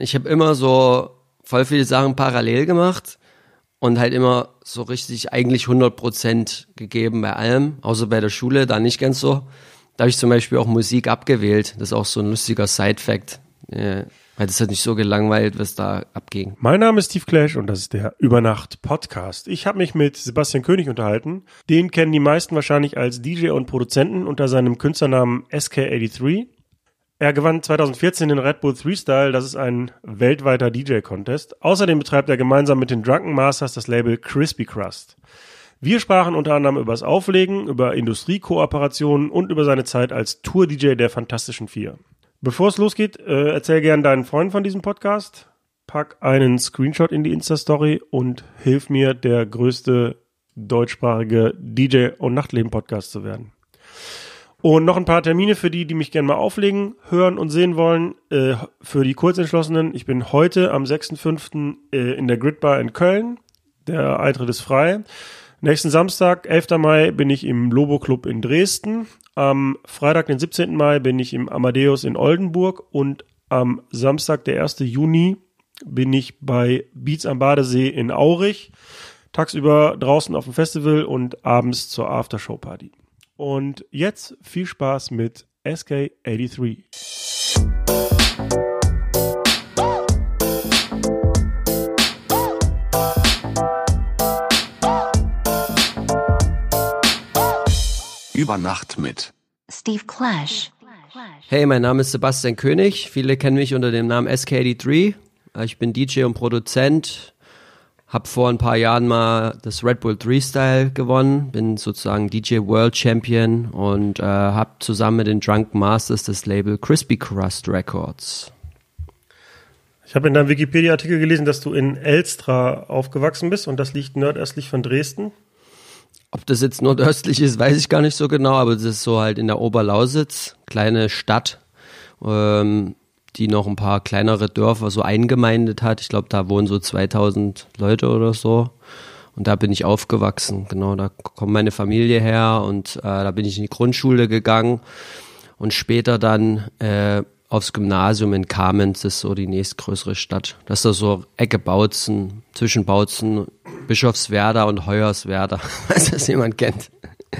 Ich habe immer so voll viele Sachen parallel gemacht und halt immer so richtig eigentlich 100 Prozent gegeben bei allem, außer bei der Schule, da nicht ganz so. Da habe ich zum Beispiel auch Musik abgewählt. Das ist auch so ein lustiger Side-Fact. Ja, weil das hat mich so gelangweilt, was da abging. Mein Name ist Steve Clash und das ist der Übernacht Podcast. Ich habe mich mit Sebastian König unterhalten. Den kennen die meisten wahrscheinlich als DJ und Produzenten unter seinem Künstlernamen SK83. Er gewann 2014 den Red Bull 3 Style, das ist ein weltweiter DJ-Contest. Außerdem betreibt er gemeinsam mit den Drunken Masters das Label Crispy Crust. Wir sprachen unter anderem über das Auflegen, über Industriekooperationen und über seine Zeit als Tour-DJ der Fantastischen Vier. Bevor es losgeht, äh, erzähl gern deinen Freunden von diesem Podcast, pack einen Screenshot in die Insta-Story und hilf mir, der größte deutschsprachige DJ- und Nachtleben-Podcast zu werden. Und noch ein paar Termine für die, die mich gerne mal auflegen, hören und sehen wollen. Äh, für die Kurzentschlossenen, ich bin heute am 6.5. Äh, in der Gridbar in Köln. Der Eintritt ist frei. Nächsten Samstag, 11. Mai, bin ich im Lobo Club in Dresden. Am Freitag, den 17. Mai, bin ich im Amadeus in Oldenburg und am Samstag, der 1. Juni, bin ich bei Beats am Badesee in Aurich. Tagsüber draußen auf dem Festival und abends zur Aftershow-Party. Und jetzt viel Spaß mit SK83. Über Nacht mit Steve Clash. Hey, mein Name ist Sebastian König. Viele kennen mich unter dem Namen SK83. Ich bin DJ und Produzent. Hab vor ein paar Jahren mal das Red Bull 3 Style gewonnen. Bin sozusagen DJ World Champion und äh, hab zusammen mit den Drunken Masters das Label Crispy Crust Records. Ich habe in deinem Wikipedia-Artikel gelesen, dass du in Elstra aufgewachsen bist und das liegt nordöstlich von Dresden. Ob das jetzt nordöstlich ist, weiß ich gar nicht so genau, aber das ist so halt in der Oberlausitz, kleine Stadt, ähm, die noch ein paar kleinere Dörfer so eingemeindet hat. Ich glaube, da wohnen so 2000 Leute oder so. Und da bin ich aufgewachsen. Genau, da kommt meine Familie her und äh, da bin ich in die Grundschule gegangen und später dann äh, aufs Gymnasium in Kamenz, das ist so die nächstgrößere Stadt. Das ist so Ecke Bautzen, zwischen Bautzen, Bischofswerda und Hoyerswerda, falls das jemand kennt.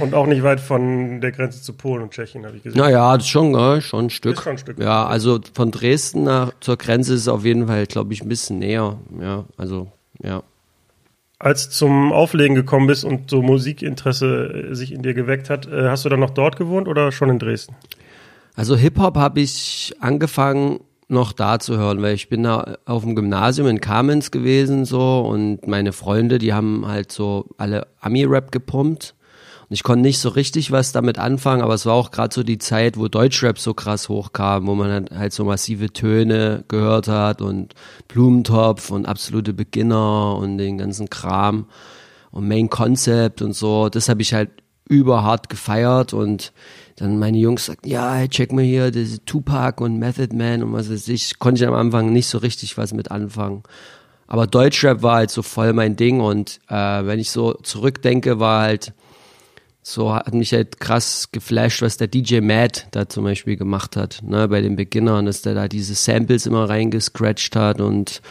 Und auch nicht weit von der Grenze zu Polen und Tschechien, habe ich gesehen. Naja, das ist schon, äh, schon ein Stück. Ist schon ein Stück. Ja, also von Dresden nach, zur Grenze ist es auf jeden Fall, glaube ich, ein bisschen näher. Ja, also, ja. Als du zum Auflegen gekommen bist und so Musikinteresse äh, sich in dir geweckt hat, äh, hast du dann noch dort gewohnt oder schon in Dresden? Also Hip-Hop habe ich angefangen noch da zu hören, weil ich bin da auf dem Gymnasium in Kamenz gewesen so und meine Freunde, die haben halt so alle Ami-Rap gepumpt und ich konnte nicht so richtig was damit anfangen, aber es war auch gerade so die Zeit, wo Deutschrap so krass hochkam, wo man halt, halt so massive Töne gehört hat und Blumentopf und absolute Beginner und den ganzen Kram und Main Concept und so, das habe ich halt überhart gefeiert und dann meine Jungs sagten, ja, hey, check mal hier, diese Tupac und Method Man und was weiß ich, konnte ich am Anfang nicht so richtig was mit anfangen. Aber Deutschrap war halt so voll mein Ding und äh, wenn ich so zurückdenke, war halt so hat mich halt krass geflasht, was der DJ Mad da zum Beispiel gemacht hat, ne, bei den Beginnern, dass der da diese Samples immer reingescratcht hat und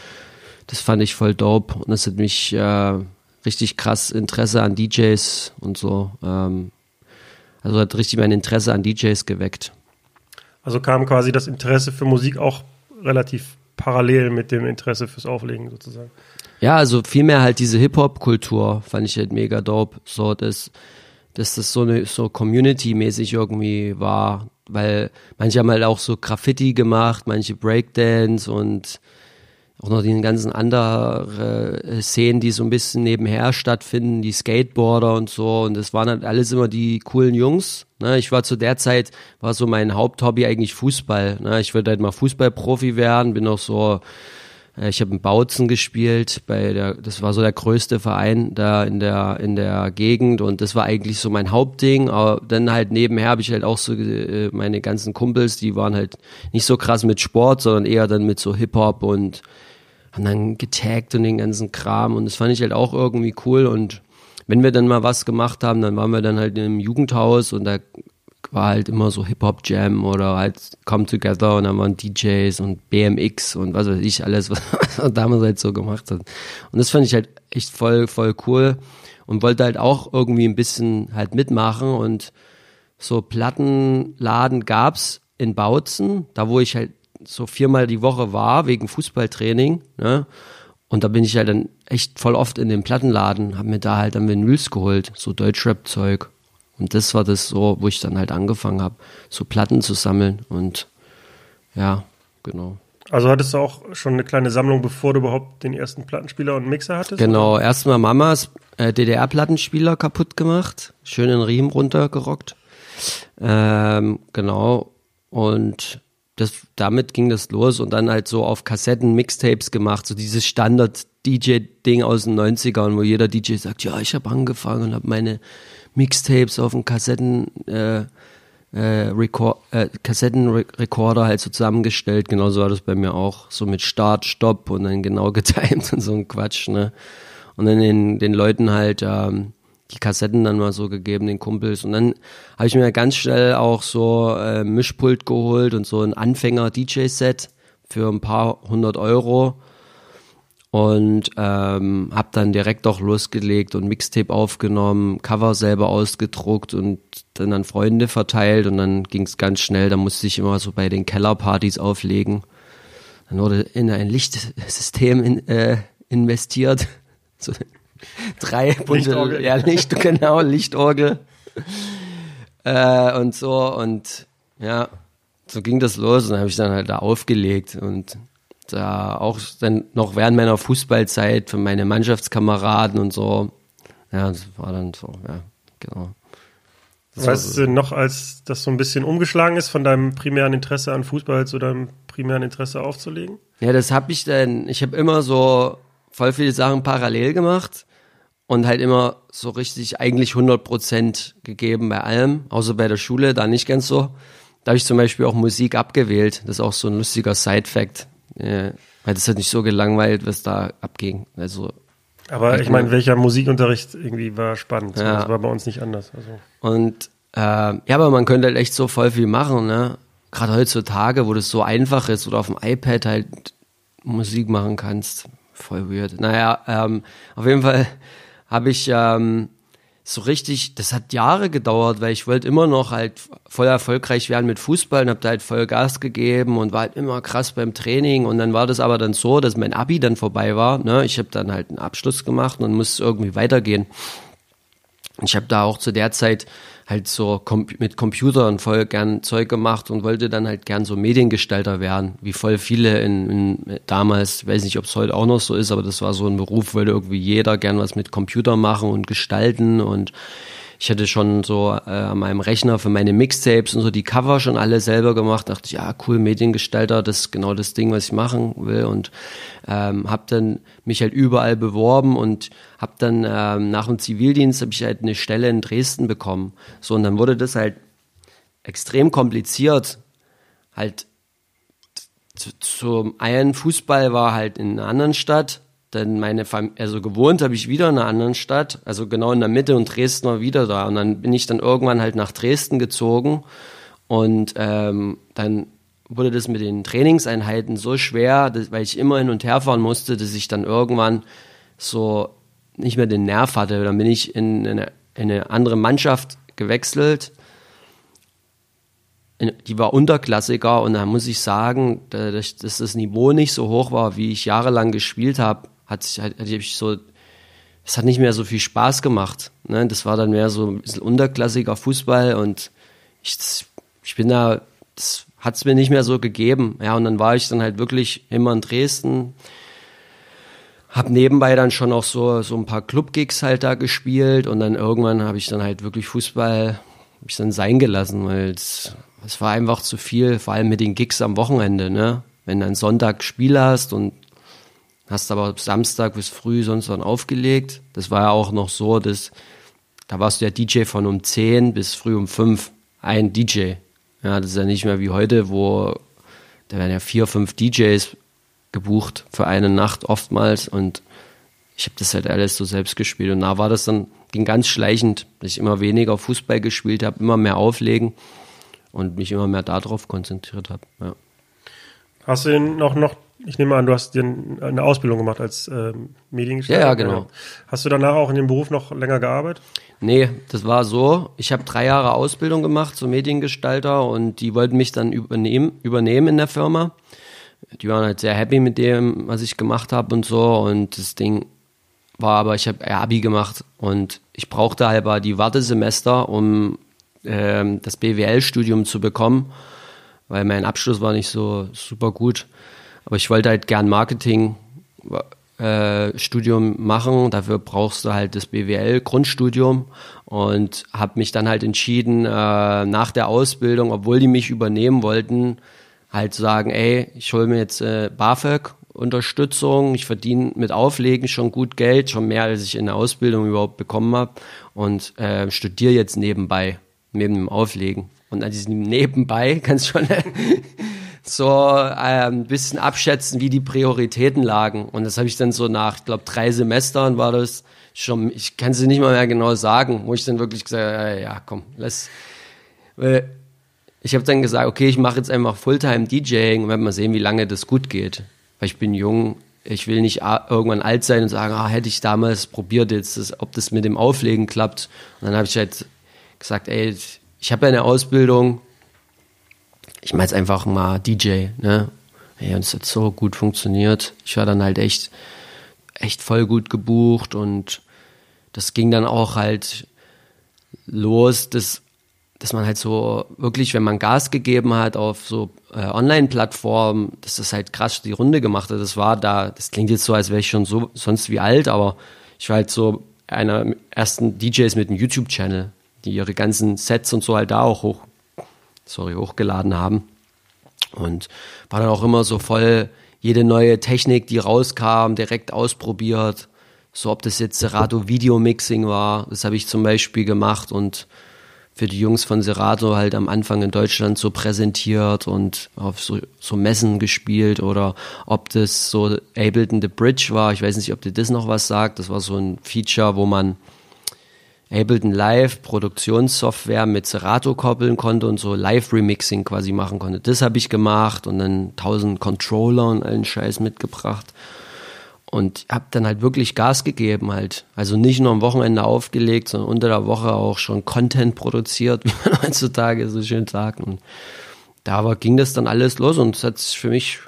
das fand ich voll dope und das hat mich äh, richtig krass Interesse an DJs und so ähm, also hat richtig mein Interesse an DJs geweckt. Also kam quasi das Interesse für Musik auch relativ parallel mit dem Interesse fürs Auflegen sozusagen. Ja, also vielmehr halt diese Hip-Hop-Kultur fand ich halt mega dope. So, dass, dass das so eine so Community-mäßig irgendwie war. Weil manche haben halt auch so Graffiti gemacht, manche Breakdance und auch noch die ganzen anderen äh, Szenen, die so ein bisschen nebenher stattfinden, die Skateboarder und so. Und das waren halt alles immer die coolen Jungs. Ne? Ich war zu der Zeit, war so mein Haupthobby eigentlich Fußball. Ne? Ich wollte halt mal Fußballprofi werden, bin auch so, ich habe in Bautzen gespielt, bei der, das war so der größte Verein da in der, in der Gegend und das war eigentlich so mein Hauptding. Aber dann halt nebenher habe ich halt auch so äh, meine ganzen Kumpels, die waren halt nicht so krass mit Sport, sondern eher dann mit so Hip-Hop und haben dann getaggt und den ganzen Kram und das fand ich halt auch irgendwie cool und wenn wir dann mal was gemacht haben, dann waren wir dann halt im Jugendhaus und da war halt immer so Hip-Hop-Jam oder halt Come Together und dann waren DJs und BMX und was weiß ich, alles, was man damals halt so gemacht hat. Und das fand ich halt echt voll, voll cool und wollte halt auch irgendwie ein bisschen halt mitmachen und so Plattenladen gab's in Bautzen, da wo ich halt so viermal die Woche war, wegen Fußballtraining, ne? Und da bin ich halt dann echt voll oft in den Plattenladen, hab mir da halt dann Vinyls geholt, so Deutschrap-Zeug. Und das war das so, wo ich dann halt angefangen habe, so Platten zu sammeln und ja, genau. Also hattest du auch schon eine kleine Sammlung, bevor du überhaupt den ersten Plattenspieler und Mixer hattest? Genau, erstmal Mamas äh, DDR-Plattenspieler kaputt gemacht, schön den Riemen runtergerockt. Ähm, genau. Und das, damit ging das los und dann halt so auf Kassetten Mixtapes gemacht, so dieses Standard-DJ-Ding aus den 90ern, wo jeder DJ sagt, ja, ich habe angefangen und habe meine Mixtapes auf dem Kassetten, äh, äh, Record, äh, Kassettenrekorder halt so zusammengestellt. Genauso war das bei mir auch. So mit Start, Stopp und dann genau getimt und so ein Quatsch, ne? Und dann den, den Leuten halt ähm, die Kassetten dann mal so gegeben, den Kumpels. Und dann habe ich mir ganz schnell auch so äh, Mischpult geholt und so ein Anfänger-DJ-Set für ein paar hundert Euro und ähm, habe dann direkt auch losgelegt und Mixtape aufgenommen, Cover selber ausgedruckt und dann an Freunde verteilt. Und dann ging es ganz schnell, da musste ich immer so bei den Kellerpartys auflegen. Dann wurde in ein Lichtsystem in, äh, investiert, so drei bunte, Lichtorgel. ja Licht, genau Lichtorgel. Äh, und so. Und ja, so ging das los. Und dann habe ich dann halt da aufgelegt und da auch dann noch während meiner Fußballzeit für meine Mannschaftskameraden und so. Ja, das war dann so, ja, genau. Das Weißt du noch, als das so ein bisschen umgeschlagen ist von deinem primären Interesse an Fußball zu deinem primären Interesse aufzulegen? Ja, das habe ich dann, ich habe immer so voll viele Sachen parallel gemacht und halt immer so richtig eigentlich 100% gegeben bei allem, außer bei der Schule, da nicht ganz so. Da habe ich zum Beispiel auch Musik abgewählt, das ist auch so ein lustiger Side-Fact, ja, weil das hat nicht so gelangweilt, was da abging. Also Aber ich meine, welcher Musikunterricht irgendwie war spannend. Ja. Das war bei uns nicht anders. Also. Und äh, ja, aber man könnte halt echt so voll viel machen, ne? Gerade heutzutage, wo das so einfach ist oder auf dem iPad halt Musik machen kannst. Voll weird. Naja, ähm, auf jeden Fall habe ich ähm, so richtig, das hat Jahre gedauert, weil ich wollte immer noch halt voll erfolgreich werden mit Fußball und habe da halt voll Gas gegeben und war halt immer krass beim Training und dann war das aber dann so, dass mein Abi dann vorbei war. Ne? Ich habe dann halt einen Abschluss gemacht und musste irgendwie weitergehen. Und ich habe da auch zu der Zeit halt so mit Computern voll gern Zeug gemacht und wollte dann halt gern so Mediengestalter werden, wie voll viele in, in damals, weiß nicht, ob es heute auch noch so ist, aber das war so ein Beruf, wollte irgendwie jeder gern was mit Computer machen und gestalten und ich hatte schon so äh, an meinem Rechner für meine Mixtapes und so die Cover schon alle selber gemacht. Dachte ich, ja, cool, Mediengestalter, das ist genau das Ding, was ich machen will. Und ähm, habe dann mich halt überall beworben und habe dann ähm, nach dem Zivildienst habe ich halt eine Stelle in Dresden bekommen. So, und dann wurde das halt extrem kompliziert. Halt zu- zum einen Fußball war halt in einer anderen Stadt, dann meine Familie, also gewohnt habe ich wieder in einer anderen Stadt, also genau in der Mitte und Dresden war wieder da. Und dann bin ich dann irgendwann halt nach Dresden gezogen und ähm, dann wurde das mit den Trainingseinheiten so schwer, dass, weil ich immer hin und her fahren musste, dass ich dann irgendwann so nicht mehr den Nerv hatte. Dann bin ich in eine, in eine andere Mannschaft gewechselt die war Unterklassiker und da muss ich sagen, da- dass, dass das Niveau nicht so hoch war, wie ich jahrelang gespielt habe, hat sich hat, ich so, es hat nicht mehr so viel Spaß gemacht. Ne? Das war dann mehr so ein bisschen unterklassiger Fußball und ich, ich bin da, das hat es mir nicht mehr so gegeben. Ja, und dann war ich dann halt wirklich immer in Dresden, hab nebenbei dann schon auch so, so ein paar Club-Gigs halt da gespielt und dann irgendwann habe ich dann halt wirklich Fußball, hab ich dann sein gelassen, weil es, war einfach zu viel, vor allem mit den Gigs am Wochenende, ne? Wenn du einen Sonntag Spiel hast und hast aber Samstag bis früh sonst dann aufgelegt. Das war ja auch noch so, dass da warst du ja DJ von um 10 bis früh um 5. Ein DJ. Ja, das ist ja nicht mehr wie heute, wo da werden ja vier, fünf DJs gebucht für eine Nacht oftmals und ich habe das halt alles so selbst gespielt und da war das dann ging ganz schleichend, dass ich immer weniger Fußball gespielt habe, immer mehr auflegen und mich immer mehr darauf konzentriert habe. Ja. Hast du noch, noch, ich nehme an, du hast dir eine Ausbildung gemacht als ähm, Mediengestalter? Ja, ja, genau. Hast du danach auch in dem Beruf noch länger gearbeitet? Nee, das war so. Ich habe drei Jahre Ausbildung gemacht zum Mediengestalter und die wollten mich dann übernehmen, übernehmen in der Firma. Die waren halt sehr happy mit dem, was ich gemacht habe und so. Und das Ding war aber, ich habe Abi gemacht und ich brauchte halber die Wartesemester, um ähm, das BWL-Studium zu bekommen, weil mein Abschluss war nicht so super gut. Aber ich wollte halt gern Marketing äh, Studium machen. Dafür brauchst du halt das BWL-Grundstudium und habe mich dann halt entschieden, äh, nach der Ausbildung, obwohl die mich übernehmen wollten, halt zu sagen, ey, ich hole mir jetzt äh, BAföG Unterstützung. Ich verdiene mit Auflegen schon gut Geld, schon mehr als ich in der Ausbildung überhaupt bekommen habe und äh, studiere jetzt nebenbei, neben dem Auflegen. Und an diesem Nebenbei kannst du schon so äh, ein bisschen abschätzen, wie die Prioritäten lagen. Und das habe ich dann so nach, ich glaube, drei Semestern war das schon, ich kann es nicht mal mehr genau sagen, wo ich dann wirklich gesagt habe, ja, komm, lass. Weil ich habe dann gesagt, okay, ich mache jetzt einfach Fulltime DJing und werden mal sehen, wie lange das gut geht weil ich bin jung, ich will nicht irgendwann alt sein und sagen, ah, hätte ich damals probiert jetzt, das, ob das mit dem Auflegen klappt. Und dann habe ich halt gesagt, ey, ich habe ja eine Ausbildung, ich mache jetzt einfach mal DJ, ne? Ey, und es hat so gut funktioniert. Ich war dann halt echt, echt voll gut gebucht und das ging dann auch halt los, dass dass man halt so wirklich, wenn man Gas gegeben hat auf so äh, Online-Plattformen, dass das halt krass die Runde gemacht hat. Das war da, das klingt jetzt so, als wäre ich schon so sonst wie alt, aber ich war halt so einer ersten DJs mit einem YouTube-Channel, die ihre ganzen Sets und so halt da auch hoch, sorry, hochgeladen haben. Und war dann auch immer so voll jede neue Technik, die rauskam, direkt ausprobiert. So ob das jetzt Serato Video Mixing war, das habe ich zum Beispiel gemacht und für die Jungs von Serato halt am Anfang in Deutschland so präsentiert und auf so, so Messen gespielt oder ob das so Ableton the Bridge war. Ich weiß nicht, ob dir das noch was sagt. Das war so ein Feature, wo man Ableton Live Produktionssoftware mit Serato koppeln konnte und so Live-Remixing quasi machen konnte. Das habe ich gemacht und dann tausend Controller und allen Scheiß mitgebracht und habe dann halt wirklich Gas gegeben halt. Also nicht nur am Wochenende aufgelegt, sondern unter der Woche auch schon Content produziert, wie man heutzutage so schön sagt. Und da aber ging das dann alles los und es hat sich für mich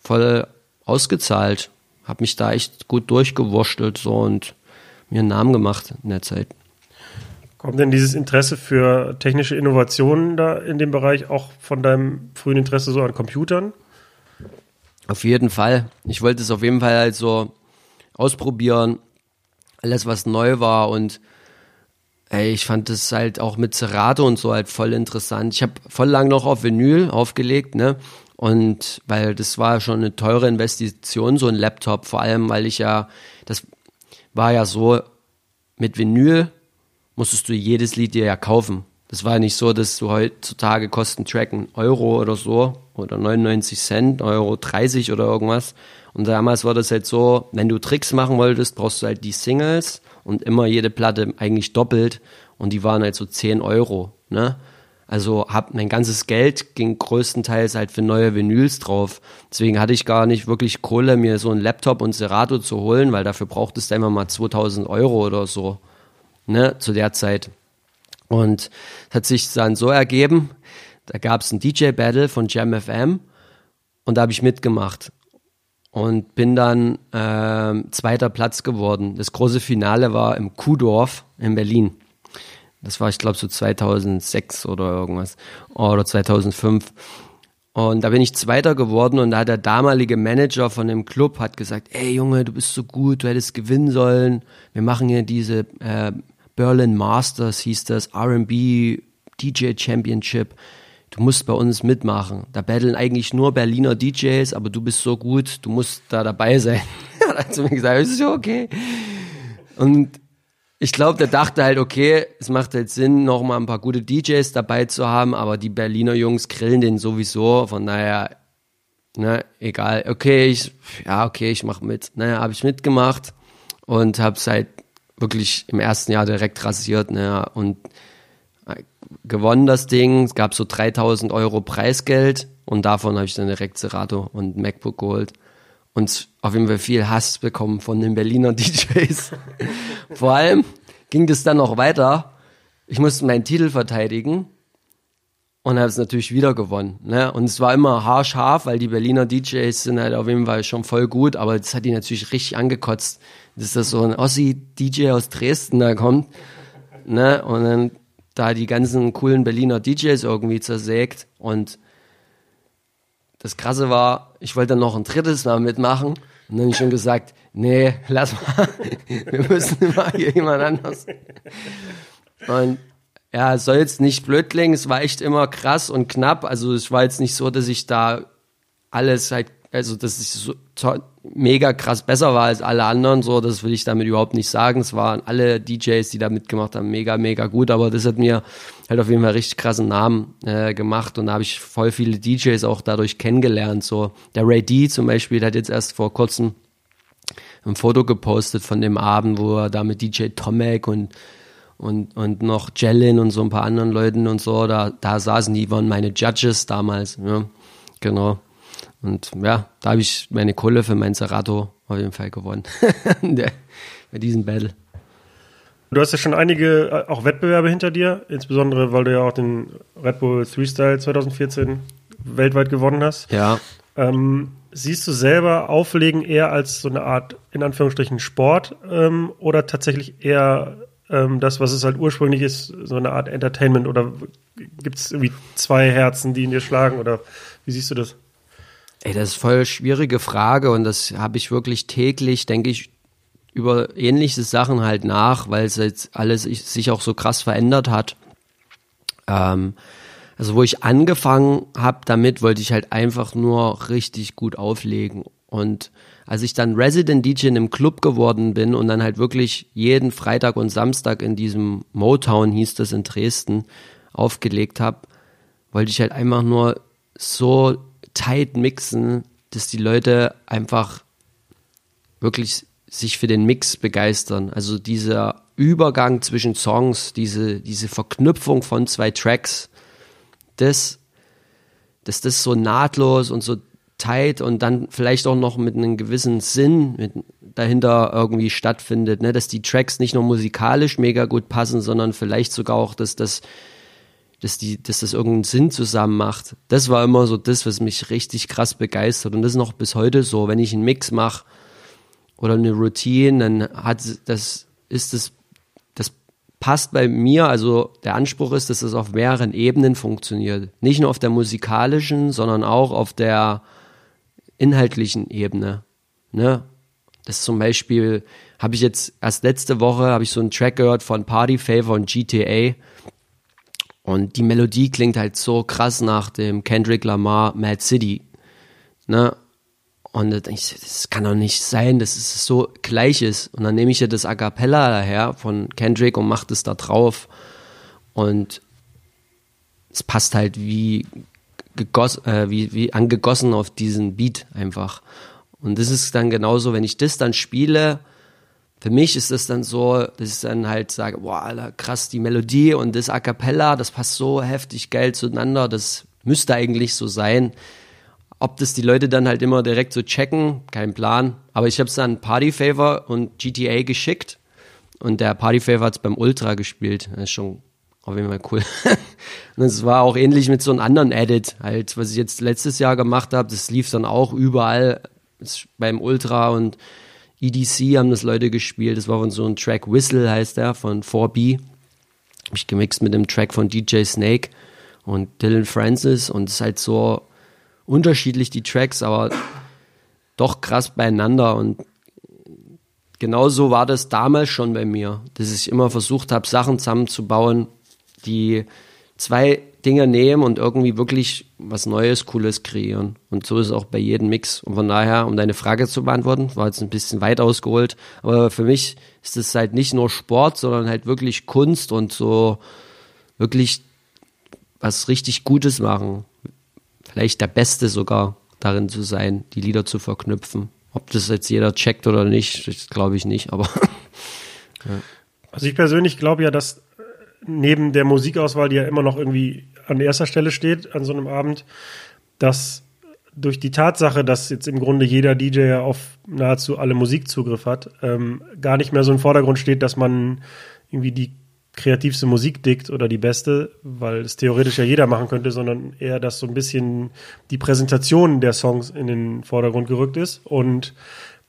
voll ausgezahlt. Habe mich da echt gut durchgewurschtelt so und mir einen Namen gemacht in der Zeit. Kommt denn dieses Interesse für technische Innovationen da in dem Bereich auch von deinem frühen Interesse so an Computern? Auf jeden Fall. Ich wollte es auf jeden Fall halt so ausprobieren. Alles, was neu war und ey, ich fand das halt auch mit Serato und so halt voll interessant. Ich habe voll lang noch auf Vinyl aufgelegt, ne? Und weil das war schon eine teure Investition, so ein Laptop, vor allem weil ich ja, das war ja so, mit Vinyl musstest du jedes Lied dir ja kaufen. Das war nicht so, dass du heutzutage kosten Track einen Euro oder so oder 99 Cent, Euro 30 oder irgendwas. Und damals war das halt so, wenn du Tricks machen wolltest, brauchst du halt die Singles und immer jede Platte eigentlich doppelt und die waren halt so 10 Euro, ne? Also hab mein ganzes Geld ging größtenteils halt für neue Vinyls drauf. Deswegen hatte ich gar nicht wirklich Kohle, mir so ein Laptop und Serato zu holen, weil dafür brauchtest du einfach mal 2000 Euro oder so, ne, zu der Zeit. Und es hat sich dann so ergeben, da gab es ein DJ-Battle von Jam FM und da habe ich mitgemacht und bin dann äh, zweiter Platz geworden. Das große Finale war im Kuhdorf in Berlin. Das war, ich glaube, so 2006 oder irgendwas. Oder 2005. Und da bin ich Zweiter geworden und da hat der damalige Manager von dem Club hat gesagt, ey Junge, du bist so gut, du hättest gewinnen sollen. Wir machen hier diese äh, Berlin Masters hieß das, RB DJ Championship. Du musst bei uns mitmachen. Da battlen eigentlich nur Berliner DJs, aber du bist so gut, du musst da dabei sein. er hat zu mir gesagt, ist ja okay. Und ich glaube, der dachte halt, okay, es macht halt Sinn, noch mal ein paar gute DJs dabei zu haben, aber die Berliner Jungs grillen den sowieso, von daher, ne, egal. Okay, ich, ja, okay, ich mach mit. Naja, habe ich mitgemacht und habe seit wirklich im ersten Jahr direkt rasiert, ne, und gewonnen das Ding. Es gab so 3000 Euro Preisgeld und davon habe ich dann direkt Serato und MacBook geholt und auf jeden Fall viel Hass bekommen von den Berliner DJs. Vor allem ging das dann noch weiter. Ich musste meinen Titel verteidigen und habe es natürlich wieder gewonnen. Ne? Und es war immer haarscharf, weil die Berliner DJs sind halt auf jeden Fall schon voll gut, aber das hat die natürlich richtig angekotzt, dass das so ein Ossi-DJ aus Dresden da kommt. Ne? Und dann da die ganzen coolen Berliner DJs irgendwie zersägt. Und das Krasse war, ich wollte dann noch ein drittes Mal mitmachen. Und dann habe ich schon gesagt, nee, lass mal, wir müssen mal hier jemand anders. Und ja, es soll jetzt nicht blöd klingen, es war echt immer krass und knapp. Also es war jetzt nicht so, dass ich da alles halt, also dass ich so mega krass besser war als alle anderen, so, das will ich damit überhaupt nicht sagen. Es waren alle DJs, die da mitgemacht haben, mega, mega gut, aber das hat mir halt auf jeden Fall richtig krassen Namen äh, gemacht und da habe ich voll viele DJs auch dadurch kennengelernt. So, der Ray D zum Beispiel, hat jetzt erst vor kurzem ein Foto gepostet von dem Abend, wo er da mit DJ Tomek und und, und noch Jellin und so ein paar anderen Leuten und so, da, da saßen die, waren meine Judges damals, ja, genau. Und ja, da habe ich meine Kohle für mein Serato auf jeden Fall gewonnen, bei diesem Battle. Du hast ja schon einige äh, auch Wettbewerbe hinter dir, insbesondere weil du ja auch den Red Bull Freestyle 2014 weltweit gewonnen hast. Ja. Ähm, siehst du selber Auflegen eher als so eine Art, in Anführungsstrichen, Sport ähm, oder tatsächlich eher ähm, das, was es halt ursprünglich ist, so eine Art Entertainment? Oder gibt es irgendwie zwei Herzen, die in dir schlagen? Oder wie siehst du das? Ey, das ist voll schwierige Frage und das habe ich wirklich täglich, denke ich, über ähnliche Sachen halt nach, weil es jetzt alles sich auch so krass verändert hat. Ähm, also wo ich angefangen habe damit, wollte ich halt einfach nur richtig gut auflegen und als ich dann Resident DJ in einem Club geworden bin und dann halt wirklich jeden Freitag und Samstag in diesem Motown, hieß das in Dresden, aufgelegt habe, wollte ich halt einfach nur so tight mixen, dass die Leute einfach wirklich sich für den Mix begeistern. Also dieser Übergang zwischen Songs, diese, diese Verknüpfung von zwei Tracks, das, dass das so nahtlos und so tight und dann vielleicht auch noch mit einem gewissen Sinn mit, dahinter irgendwie stattfindet, ne? dass die Tracks nicht nur musikalisch mega gut passen, sondern vielleicht sogar auch, dass das, dass die, dass das irgendeinen Sinn zusammen macht. Das war immer so das, was mich richtig krass begeistert und das ist noch bis heute so, wenn ich einen Mix mache oder eine Routine, dann hat das, ist das, das passt bei mir, also der Anspruch ist, dass es auf mehreren Ebenen funktioniert. Nicht nur auf der musikalischen, sondern auch auf der inhaltlichen Ebene. Ne? Das zum Beispiel habe ich jetzt erst letzte Woche habe ich so einen Track gehört von Party Favor und GTA und die Melodie klingt halt so krass nach dem Kendrick Lamar Mad City. Ne? Und da denke ich, das kann doch nicht sein, dass es so gleich ist. Und dann nehme ich ja das A Cappella daher von Kendrick und mache das da drauf. Und es passt halt wie gegoss, äh, wie, wie angegossen auf diesen Beat einfach. Und das ist dann genauso, wenn ich das dann spiele, für mich ist das dann so, dass ich dann halt sage, boah, Alter, krass, die Melodie und das A Cappella, das passt so heftig geil zueinander, das müsste eigentlich so sein. Ob das die Leute dann halt immer direkt so checken, kein Plan. Aber ich habe es dann Party Favor und GTA geschickt und der Party Favor hat es beim Ultra gespielt. Das ist schon auf jeden Fall cool. und es war auch ähnlich mit so einem anderen Edit, halt, was ich jetzt letztes Jahr gemacht habe. Das lief dann auch überall beim Ultra und EDC haben das Leute gespielt. Das war von so einem Track Whistle heißt der von 4B. Hab ich gemixt mit dem Track von DJ Snake und Dylan Francis und es ist halt so unterschiedlich die Tracks, aber doch krass beieinander und genauso war das damals schon bei mir, dass ich immer versucht habe, Sachen zusammenzubauen, die zwei Dinge nehmen und irgendwie wirklich was Neues, Cooles kreieren. Und so ist es auch bei jedem Mix. Und von daher, um deine Frage zu beantworten, war jetzt ein bisschen weit ausgeholt, aber für mich ist es halt nicht nur Sport, sondern halt wirklich Kunst und so wirklich was richtig Gutes machen. Vielleicht der Beste sogar darin zu sein, die Lieder zu verknüpfen. Ob das jetzt jeder checkt oder nicht, das glaube ich nicht, aber. ja. Also ich persönlich glaube ja, dass neben der Musikauswahl, die ja immer noch irgendwie an erster Stelle steht an so einem Abend, dass durch die Tatsache, dass jetzt im Grunde jeder DJ ja auf nahezu alle Musik Zugriff hat, ähm, gar nicht mehr so im Vordergrund steht, dass man irgendwie die kreativste Musik dickt oder die beste, weil es theoretisch ja jeder machen könnte, sondern eher, dass so ein bisschen die Präsentation der Songs in den Vordergrund gerückt ist. Und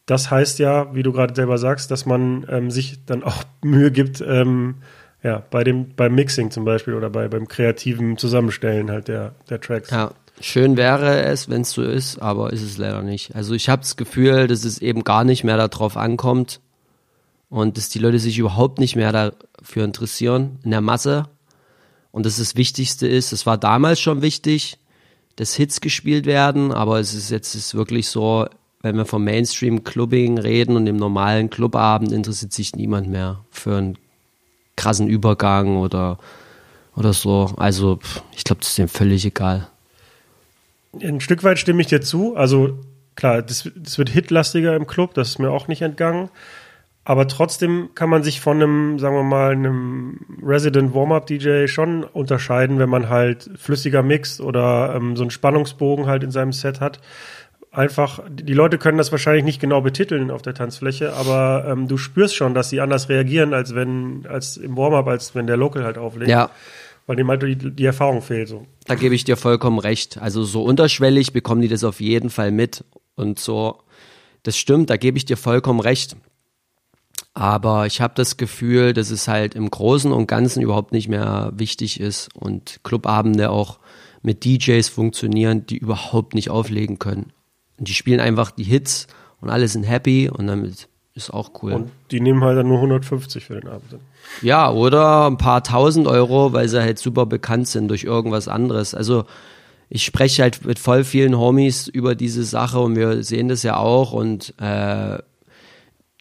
das heißt ja, wie du gerade selber sagst, dass man ähm, sich dann auch Mühe gibt, ähm, ja, bei dem, beim Mixing zum Beispiel oder bei, beim kreativen Zusammenstellen halt der, der Tracks. Ja, schön wäre es, wenn es so ist, aber ist es leider nicht. Also ich habe das Gefühl, dass es eben gar nicht mehr darauf ankommt und dass die Leute sich überhaupt nicht mehr dafür interessieren in der Masse. Und dass das Wichtigste ist, es war damals schon wichtig, dass Hits gespielt werden, aber es ist jetzt ist wirklich so, wenn wir vom Mainstream-Clubbing reden und im normalen Clubabend interessiert sich niemand mehr für einen krassen Übergang oder, oder so. Also ich glaube, das ist dem völlig egal. Ein Stück weit stimme ich dir zu. Also klar, das, das wird hitlastiger im Club, das ist mir auch nicht entgangen. Aber trotzdem kann man sich von einem, sagen wir mal, einem Resident Warm-Up DJ schon unterscheiden, wenn man halt flüssiger mixt oder ähm, so einen Spannungsbogen halt in seinem Set hat einfach, die Leute können das wahrscheinlich nicht genau betiteln auf der Tanzfläche, aber ähm, du spürst schon, dass sie anders reagieren, als wenn, als im Warm-up, als wenn der Local halt auflegt. Ja. Weil dem halt die, die Erfahrung fehlt. So. Da gebe ich dir vollkommen recht. Also so unterschwellig bekommen die das auf jeden Fall mit. Und so, das stimmt, da gebe ich dir vollkommen recht. Aber ich habe das Gefühl, dass es halt im Großen und Ganzen überhaupt nicht mehr wichtig ist und Clubabende auch mit DJs funktionieren, die überhaupt nicht auflegen können. Und die spielen einfach die Hits und alle sind happy und damit ist auch cool. Und die nehmen halt dann nur 150 für den Abend. Ja, oder ein paar tausend Euro, weil sie halt super bekannt sind durch irgendwas anderes. Also ich spreche halt mit voll vielen Homies über diese Sache und wir sehen das ja auch und äh,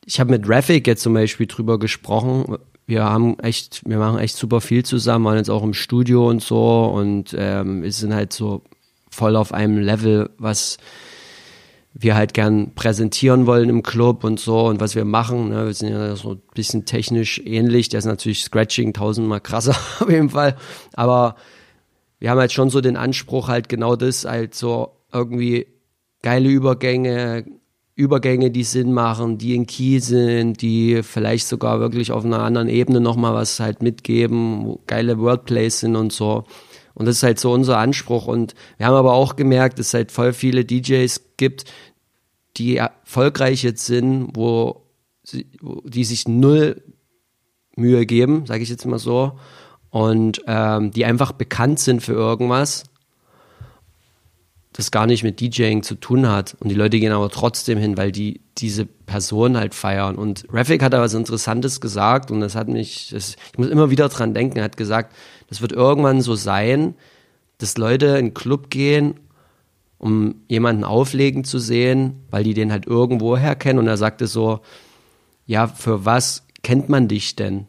ich habe mit Raffic jetzt zum Beispiel drüber gesprochen. Wir haben echt, wir machen echt super viel zusammen, waren jetzt auch im Studio und so und ähm, wir sind halt so voll auf einem Level, was wir halt gern präsentieren wollen im Club und so und was wir machen. Ne? Wir sind ja so ein bisschen technisch ähnlich. Der ist natürlich Scratching tausendmal krasser auf jeden Fall. Aber wir haben halt schon so den Anspruch, halt genau das, halt so irgendwie geile Übergänge, Übergänge, die Sinn machen, die in Key sind, die vielleicht sogar wirklich auf einer anderen Ebene nochmal was halt mitgeben, wo geile Wordplays sind und so. Und das ist halt so unser Anspruch. Und wir haben aber auch gemerkt, dass es halt voll viele DJs gibt, die erfolgreich jetzt sind, wo, sie, wo die sich null Mühe geben, sage ich jetzt mal so, und ähm, die einfach bekannt sind für irgendwas, das gar nicht mit DJing zu tun hat. Und die Leute gehen aber trotzdem hin, weil die diese Person halt feiern. Und Rafik hat da was Interessantes gesagt und das hat mich, das, ich muss immer wieder dran denken, er hat gesagt, das wird irgendwann so sein, dass Leute in den Club gehen, um jemanden auflegen zu sehen, weil die den halt irgendwo her kennen. Und er sagte so, ja, für was kennt man dich denn?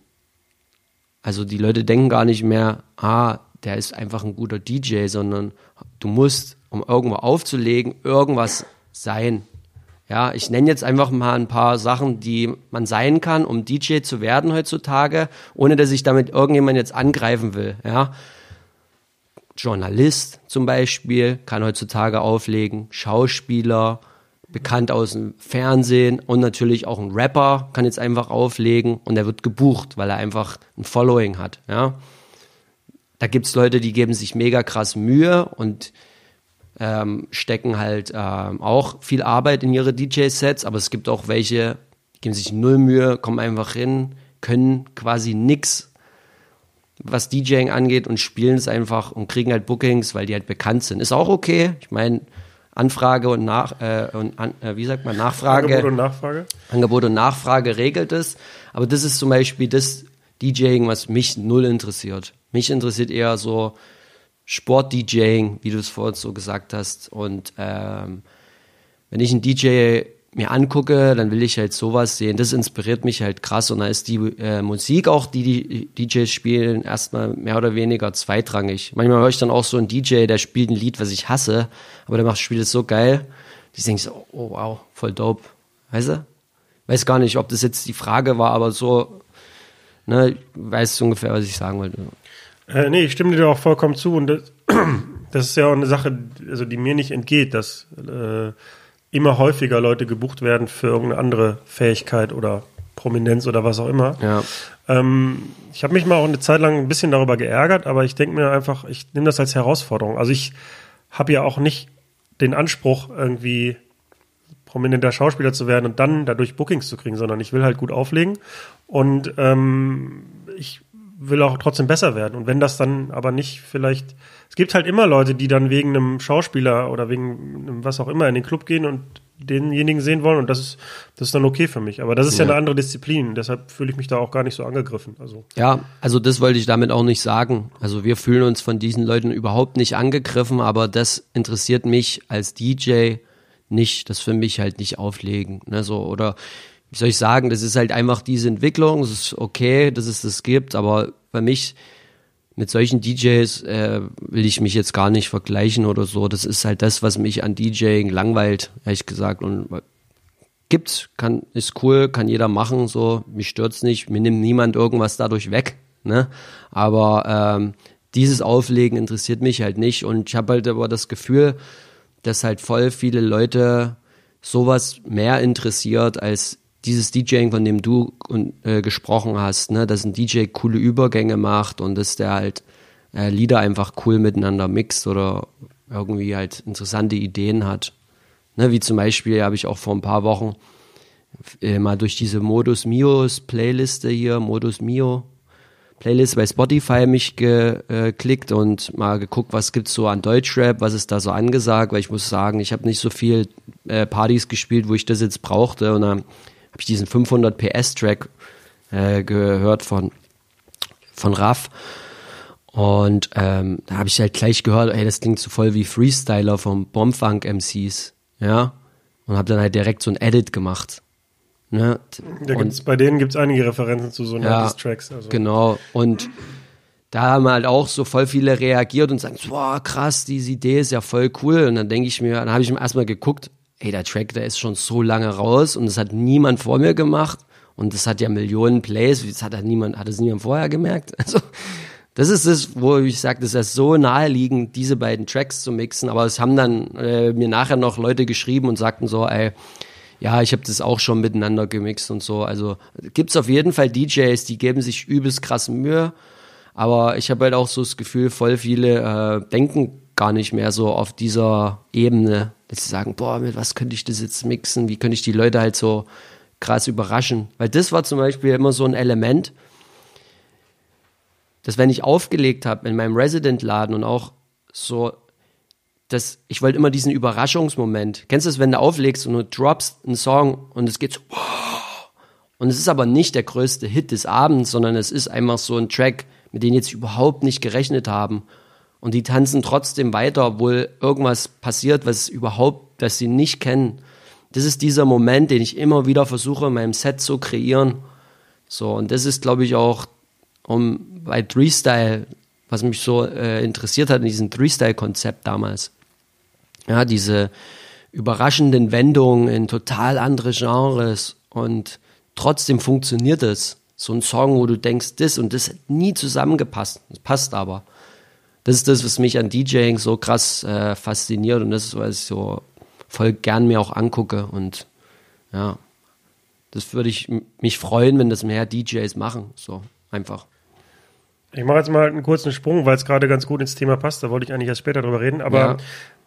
Also die Leute denken gar nicht mehr, ah, der ist einfach ein guter DJ, sondern du musst, um irgendwo aufzulegen, irgendwas sein. Ja, ich nenne jetzt einfach mal ein paar Sachen, die man sein kann, um DJ zu werden heutzutage, ohne dass ich damit irgendjemand jetzt angreifen will. Ja, Journalist zum Beispiel kann heutzutage auflegen, Schauspieler, bekannt aus dem Fernsehen und natürlich auch ein Rapper kann jetzt einfach auflegen und er wird gebucht, weil er einfach ein Following hat. Ja, da gibt's Leute, die geben sich mega krass Mühe und ähm, stecken halt ähm, auch viel Arbeit in ihre DJ-Sets, aber es gibt auch welche, die geben sich null Mühe, kommen einfach hin, können quasi nix, was DJing angeht und spielen es einfach und kriegen halt Bookings, weil die halt bekannt sind. Ist auch okay. Ich meine, Anfrage und nach äh, und an, äh, wie sagt man Nachfrage Angebot und Nachfrage Angebot und Nachfrage regelt es aber das ist zum Beispiel das DJing was mich null interessiert mich interessiert eher so Sport-DJing, wie du es vorhin so gesagt hast. Und ähm, wenn ich einen DJ mir angucke, dann will ich halt sowas sehen. Das inspiriert mich halt krass. Und da ist die äh, Musik auch, die die DJs spielen, erstmal mehr oder weniger zweitrangig. Manchmal höre ich dann auch so einen DJ, der spielt ein Lied, was ich hasse, aber der macht spielt es so geil. Ich denke so, oh wow, voll dope. Weißt du? Weiß gar nicht, ob das jetzt die Frage war, aber so Ne, weißt du ungefähr, was ich sagen wollte. Äh, nee, ich stimme dir auch vollkommen zu und das, das ist ja auch eine Sache, also die mir nicht entgeht, dass äh, immer häufiger Leute gebucht werden für irgendeine andere Fähigkeit oder Prominenz oder was auch immer. Ja. Ähm, ich habe mich mal auch eine Zeit lang ein bisschen darüber geärgert, aber ich denke mir einfach, ich nehme das als Herausforderung. Also ich habe ja auch nicht den Anspruch, irgendwie prominenter Schauspieler zu werden und dann dadurch Bookings zu kriegen, sondern ich will halt gut auflegen und ähm, ich will auch trotzdem besser werden. Und wenn das dann aber nicht vielleicht, es gibt halt immer Leute, die dann wegen einem Schauspieler oder wegen einem was auch immer in den Club gehen und denjenigen sehen wollen und das ist, das ist dann okay für mich. Aber das ist ja, Ja. eine andere Disziplin, deshalb fühle ich mich da auch gar nicht so angegriffen. Also Ja, also das wollte ich damit auch nicht sagen. Also wir fühlen uns von diesen Leuten überhaupt nicht angegriffen, aber das interessiert mich als DJ nicht. Das für mich halt nicht auflegen. Ne, so, oder wie soll ich sagen, das ist halt einfach diese Entwicklung. Es ist okay, dass es das gibt, aber bei mich mit solchen DJs äh, will ich mich jetzt gar nicht vergleichen oder so. Das ist halt das, was mich an DJing langweilt, ehrlich gesagt. Und gibt's, kann, ist cool, kann jeder machen, so, mich stört's nicht, mir nimmt niemand irgendwas dadurch weg, ne? Aber ähm, dieses Auflegen interessiert mich halt nicht und ich habe halt aber das Gefühl, dass halt voll viele Leute sowas mehr interessiert als dieses DJing, von dem du äh, gesprochen hast, ne, dass ein DJ coole Übergänge macht und dass der halt äh, Lieder einfach cool miteinander mixt oder irgendwie halt interessante Ideen hat. Ne, wie zum Beispiel habe ich auch vor ein paar Wochen äh, mal durch diese Modus Mios Playliste hier, Modus Mio Playlist bei Spotify mich geklickt und mal geguckt, was gibt's so an Deutschrap, was ist da so angesagt, weil ich muss sagen, ich habe nicht so viel äh, Partys gespielt, wo ich das jetzt brauchte und dann habe ich diesen 500 PS Track äh, gehört von von Raff und ähm, da habe ich halt gleich gehört, hey, das klingt so voll wie Freestyler vom Bombfunk MCs, ja, und habe dann halt direkt so ein Edit gemacht. Ne? da Und- gibt's, bei denen gibt es einige Referenzen zu so Ja, 90s Tracks. Also. Genau. Und da haben halt auch so voll viele reagiert und sagen, boah, krass, diese Idee ist ja voll cool. Und dann denke ich mir, dann habe ich mir erstmal geguckt, ey, der Track, der ist schon so lange raus und das hat niemand vor mir gemacht. Und das hat ja Millionen Plays, das hat halt niemand, hat es niemand vorher gemerkt. Also, das ist es, wo ich sage, das ist so naheliegend, diese beiden Tracks zu mixen. Aber es haben dann äh, mir nachher noch Leute geschrieben und sagten so, ey, ja, ich habe das auch schon miteinander gemixt und so. Also gibt's auf jeden Fall DJs, die geben sich übelst krass Mühe. Aber ich habe halt auch so das Gefühl, voll viele äh, denken gar nicht mehr so auf dieser Ebene, dass sie sagen, boah, mit was könnte ich das jetzt mixen? Wie könnte ich die Leute halt so krass überraschen? Weil das war zum Beispiel immer so ein Element, dass wenn ich aufgelegt habe in meinem Resident-Laden und auch so das, ich wollte immer diesen Überraschungsmoment. Kennst du es, wenn du auflegst und du droppst einen Song und es geht so, wow. und es ist aber nicht der größte Hit des Abends, sondern es ist einfach so ein Track, mit dem jetzt überhaupt nicht gerechnet haben. Und die tanzen trotzdem weiter, obwohl irgendwas passiert, was überhaupt, was sie nicht kennen. Das ist dieser Moment, den ich immer wieder versuche, in meinem Set zu kreieren. So, und das ist, glaube ich, auch um bei Freestyle, was mich so äh, interessiert hat in diesem Freestyle-Konzept damals. Ja, diese überraschenden Wendungen in total andere Genres und trotzdem funktioniert es. So ein Song, wo du denkst, das und das hat nie zusammengepasst. Das passt aber. Das ist das, was mich an DJing so krass äh, fasziniert und das ist, was ich so voll gern mir auch angucke und ja, das würde ich mich freuen, wenn das mehr DJs machen, so einfach. Ich mache jetzt mal einen kurzen Sprung, weil es gerade ganz gut ins Thema passt. Da wollte ich eigentlich erst später drüber reden. Aber Ja.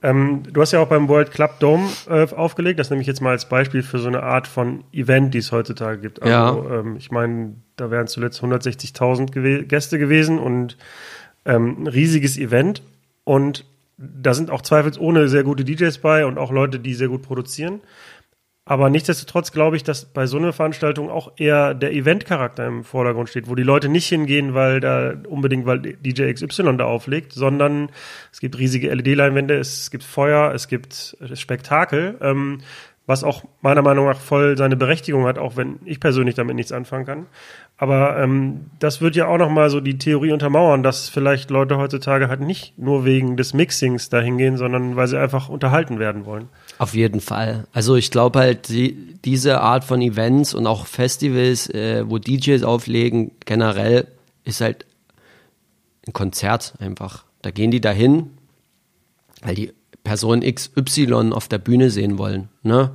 ähm, du hast ja auch beim World Club Dome äh, aufgelegt. Das nehme ich jetzt mal als Beispiel für so eine Art von Event, die es heutzutage gibt. Also, ähm, ich meine, da wären zuletzt 160.000 gew Gäste gewesen und ähm, ein riesiges Event. Und da sind auch zweifelsohne sehr gute DJs bei und auch Leute, die sehr gut produzieren. Aber nichtsdestotrotz glaube ich, dass bei so einer Veranstaltung auch eher der Eventcharakter im Vordergrund steht, wo die Leute nicht hingehen, weil da unbedingt, weil DJ XY da auflegt, sondern es gibt riesige LED-Leinwände, es gibt Feuer, es gibt Spektakel, ähm, was auch meiner Meinung nach voll seine Berechtigung hat, auch wenn ich persönlich damit nichts anfangen kann. Aber ähm, das wird ja auch nochmal so die Theorie untermauern, dass vielleicht Leute heutzutage halt nicht nur wegen des Mixings dahin gehen, sondern weil sie einfach unterhalten werden wollen. Auf jeden Fall. Also ich glaube halt, die, diese Art von Events und auch Festivals, äh, wo DJs auflegen, generell ist halt ein Konzert einfach. Da gehen die dahin, weil die Person XY auf der Bühne sehen wollen. Ne?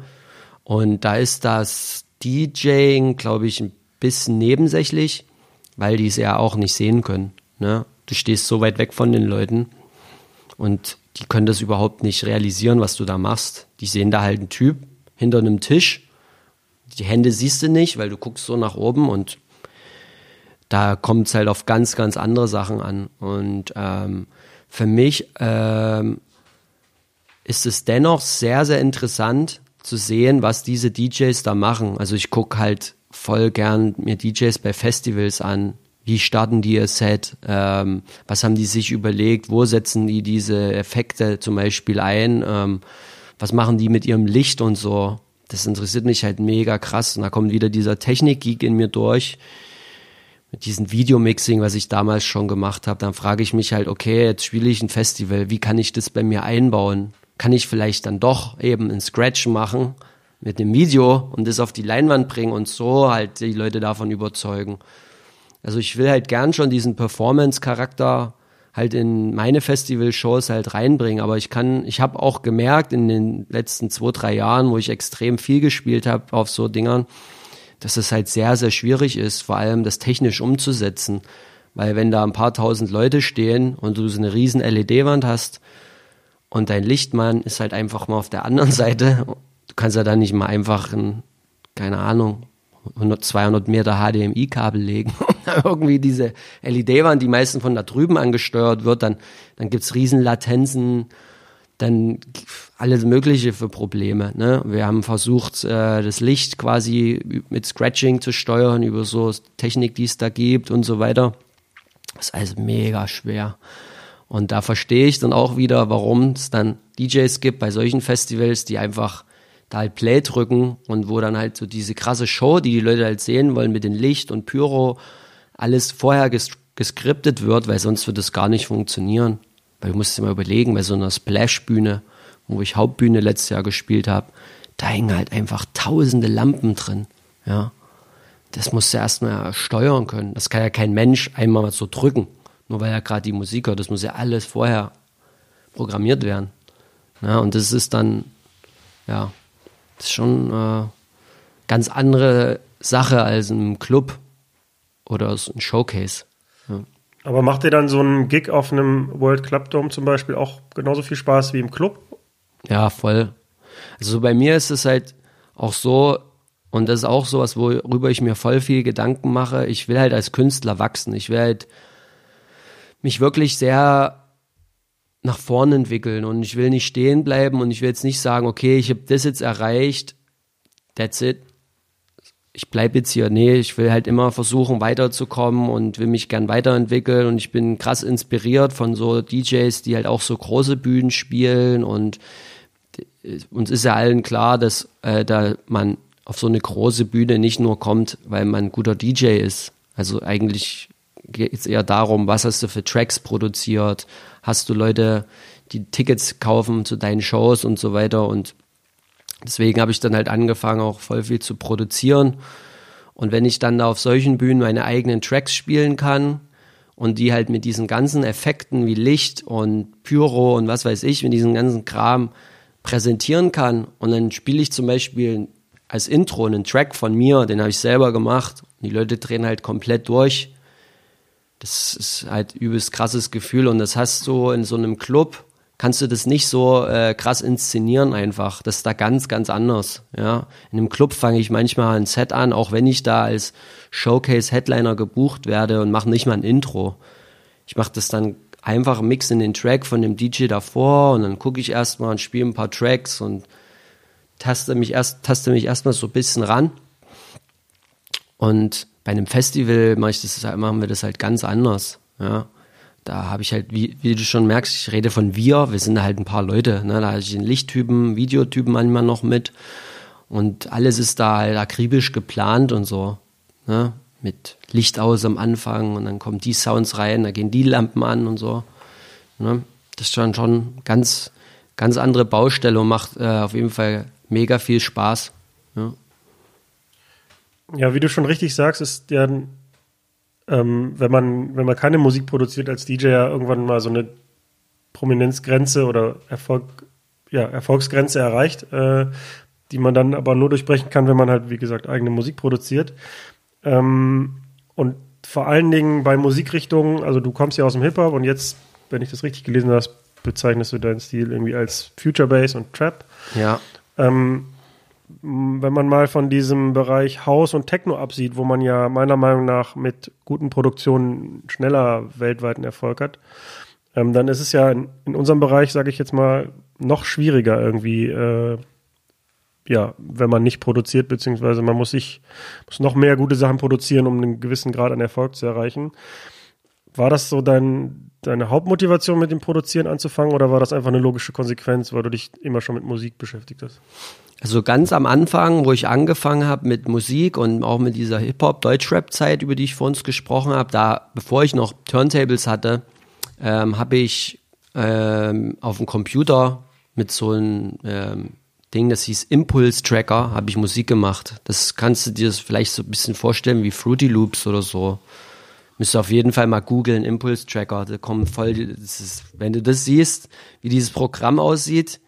Und da ist das DJing, glaube ich, ein bisschen nebensächlich, weil die es ja auch nicht sehen können. Ne? Du stehst so weit weg von den Leuten und die können das überhaupt nicht realisieren, was du da machst. Die sehen da halt einen Typ hinter einem Tisch. Die Hände siehst du nicht, weil du guckst so nach oben und da kommt es halt auf ganz, ganz andere Sachen an. Und ähm, für mich ähm, ist es dennoch sehr, sehr interessant zu sehen, was diese DJs da machen. Also ich gucke halt voll gern mir DJs bei Festivals an. Wie starten die ihr Set? Ähm, was haben die sich überlegt? Wo setzen die diese Effekte zum Beispiel ein? Ähm, was machen die mit ihrem Licht und so? Das interessiert mich halt mega krass. Und da kommt wieder dieser Technik-Geek in mir durch. Mit diesem Videomixing, was ich damals schon gemacht habe, dann frage ich mich halt, okay, jetzt spiele ich ein Festival, wie kann ich das bei mir einbauen? Kann ich vielleicht dann doch eben ein Scratch machen mit dem Video und das auf die Leinwand bringen und so halt die Leute davon überzeugen. Also ich will halt gern schon diesen Performance-Charakter halt in meine Festival-Shows halt reinbringen. Aber ich kann, ich habe auch gemerkt in den letzten zwei, drei Jahren, wo ich extrem viel gespielt habe auf so Dingern, dass es halt sehr, sehr schwierig ist, vor allem das technisch umzusetzen. Weil wenn da ein paar tausend Leute stehen und du so eine riesen LED-Wand hast und dein Lichtmann ist halt einfach mal auf der anderen Seite, du kannst ja dann nicht mal einfach ein, keine Ahnung, 100, 200 Meter HDMI-Kabel legen irgendwie diese LED-Wand, die meistens von da drüben angesteuert wird, dann, dann gibt's Riesenlatenzen, dann alles Mögliche für Probleme. Ne? Wir haben versucht, äh, das Licht quasi mit Scratching zu steuern, über so Technik, die es da gibt und so weiter. Das ist alles mega schwer. Und da verstehe ich dann auch wieder, warum es dann DJs gibt bei solchen Festivals, die einfach da halt Play drücken und wo dann halt so diese krasse Show, die die Leute halt sehen wollen mit dem Licht und Pyro, alles vorher ges geskriptet wird, weil sonst wird es gar nicht funktionieren. Weil du musst dir mal überlegen, bei so einer Splash-Bühne, wo ich Hauptbühne letztes Jahr gespielt habe, da hängen halt einfach tausende Lampen drin. Ja. Das musst du erstmal steuern können. Das kann ja kein Mensch einmal so drücken. Nur weil er gerade die Musik hört. Das muss ja alles vorher programmiert werden. Ja, und das ist dann, ja, das ist schon äh, ganz andere Sache als im Club oder so ein Showcase. Ja. Aber macht dir dann so ein Gig auf einem World Club Dome zum Beispiel auch genauso viel Spaß wie im Club? Ja, voll. Also bei mir ist es halt auch so, und das ist auch sowas, worüber ich mir voll viel Gedanken mache. Ich will halt als Künstler wachsen. Ich will halt mich wirklich sehr nach vorne entwickeln und ich will nicht stehen bleiben und ich will jetzt nicht sagen, okay, ich habe das jetzt erreicht, that's it. Ich bleibe jetzt hier. Nee, ich will halt immer versuchen, weiterzukommen und will mich gern weiterentwickeln und ich bin krass inspiriert von so DJs, die halt auch so große Bühnen spielen und uns ist ja allen klar, dass äh, da man auf so eine große Bühne nicht nur kommt, weil man ein guter DJ ist. Also eigentlich geht es eher darum, was hast du für Tracks produziert, hast du Leute, die Tickets kaufen zu deinen Shows und so weiter. Und deswegen habe ich dann halt angefangen, auch voll viel zu produzieren. Und wenn ich dann da auf solchen Bühnen meine eigenen Tracks spielen kann und die halt mit diesen ganzen Effekten wie Licht und Pyro und was weiß ich, mit diesem ganzen Kram präsentieren kann und dann spiele ich zum Beispiel als Intro einen Track von mir, den habe ich selber gemacht und die Leute drehen halt komplett durch das ist halt übelst krasses Gefühl und das hast du in so einem Club, kannst du das nicht so äh, krass inszenieren einfach. Das ist da ganz, ganz anders. Ja, in einem Club fange ich manchmal ein Set an, auch wenn ich da als Showcase-Headliner gebucht werde und mache nicht mal ein Intro. Ich mache das dann einfach Mix in den Track von dem DJ davor und dann gucke ich erstmal und spiele ein paar Tracks und taste mich erst, taste mich erstmal so ein bisschen ran. Und bei einem Festival mache ich das, machen wir das halt ganz anders. Ja. Da habe ich halt, wie, wie du schon merkst, ich rede von wir, wir sind halt ein paar Leute. Ne? Da habe ich den Lichttypen, Videotypen manchmal noch mit. Und alles ist da halt akribisch geplant und so. Ne? Mit Licht aus am Anfang und dann kommen die Sounds rein, da gehen die Lampen an und so. Ne? Das ist dann schon ganz, ganz andere Baustelle und macht äh, auf jeden Fall mega viel Spaß. Ja. Ja, wie du schon richtig sagst, ist ja, ähm, wenn man, wenn man keine Musik produziert als DJ ja irgendwann mal so eine Prominenzgrenze oder Erfolg, ja, Erfolgsgrenze erreicht, äh, die man dann aber nur durchbrechen kann, wenn man halt, wie gesagt, eigene Musik produziert. Ähm, und vor allen Dingen bei Musikrichtungen, also du kommst ja aus dem Hip-Hop und jetzt, wenn ich das richtig gelesen habe, bezeichnest du deinen Stil irgendwie als Future Bass und Trap. Ja. Ähm, wenn man mal von diesem Bereich House und Techno absieht, wo man ja meiner Meinung nach mit guten Produktionen schneller weltweiten Erfolg hat, ähm, dann ist es ja in, in unserem Bereich, sage ich jetzt mal, noch schwieriger irgendwie, äh, ja, wenn man nicht produziert, beziehungsweise man muss sich, muss noch mehr gute Sachen produzieren, um einen gewissen Grad an Erfolg zu erreichen. War das so dein, deine Hauptmotivation mit dem Produzieren anzufangen oder war das einfach eine logische Konsequenz, weil du dich immer schon mit Musik beschäftigt hast? Also ganz am Anfang, wo ich angefangen habe mit Musik und auch mit dieser Hip-Hop-Deutschrap-Zeit, über die ich vor uns gesprochen habe, da, bevor ich noch Turntables hatte, ähm, habe ich ähm, auf dem Computer mit so einem ähm, Ding, das hieß Impulse Tracker, habe ich Musik gemacht. Das kannst du dir vielleicht so ein bisschen vorstellen wie Fruity Loops oder so. Müsst ihr auf jeden Fall mal googeln, Impulse Tracker. Da kommen voll, ist, wenn du das siehst, wie dieses Programm aussieht,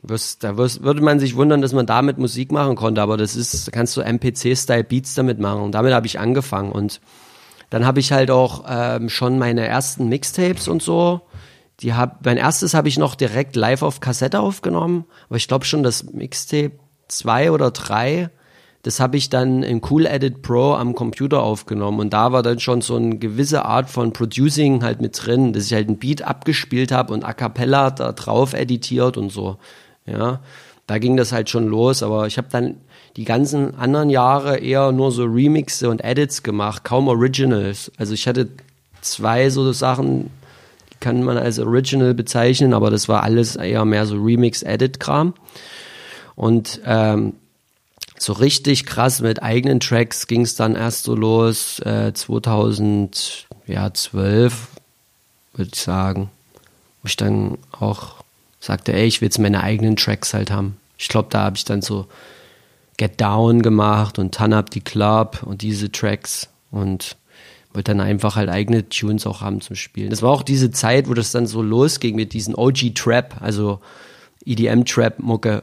wirst, da wirst, würde man sich wundern, dass man damit Musik machen konnte, aber das ist, da kannst du MPC-Style Beats damit machen. Und damit habe ich angefangen. Und dann habe ich halt auch ähm, schon meine ersten Mixtapes und so. Die hab, mein erstes habe ich noch direkt live auf Kassette aufgenommen, aber ich glaube schon das Mixtape zwei oder drei, das habe ich dann in Cool Edit Pro am Computer aufgenommen und da war dann schon so eine gewisse Art von Producing halt mit drin, dass ich halt ein Beat abgespielt habe und A cappella da drauf editiert und so. Ja, da ging das halt schon los, aber ich habe dann die ganzen anderen Jahre eher nur so Remixe und Edits gemacht, kaum Originals. Also ich hatte zwei so Sachen, die kann man als Original bezeichnen, aber das war alles eher mehr so Remix-Edit-Kram. Und ähm, so richtig krass mit eigenen Tracks ging es dann erst so los äh, 2012, würde ich sagen, wo ich dann auch sagte, ey, ich will jetzt meine eigenen Tracks halt haben. Ich glaube, da habe ich dann so Get Down gemacht und Turn Up the Club und diese Tracks und wollte dann einfach halt eigene Tunes auch haben zum Spielen. Das war auch diese Zeit, wo das dann so losging mit diesen OG Trap, also EDM Trap Mucke,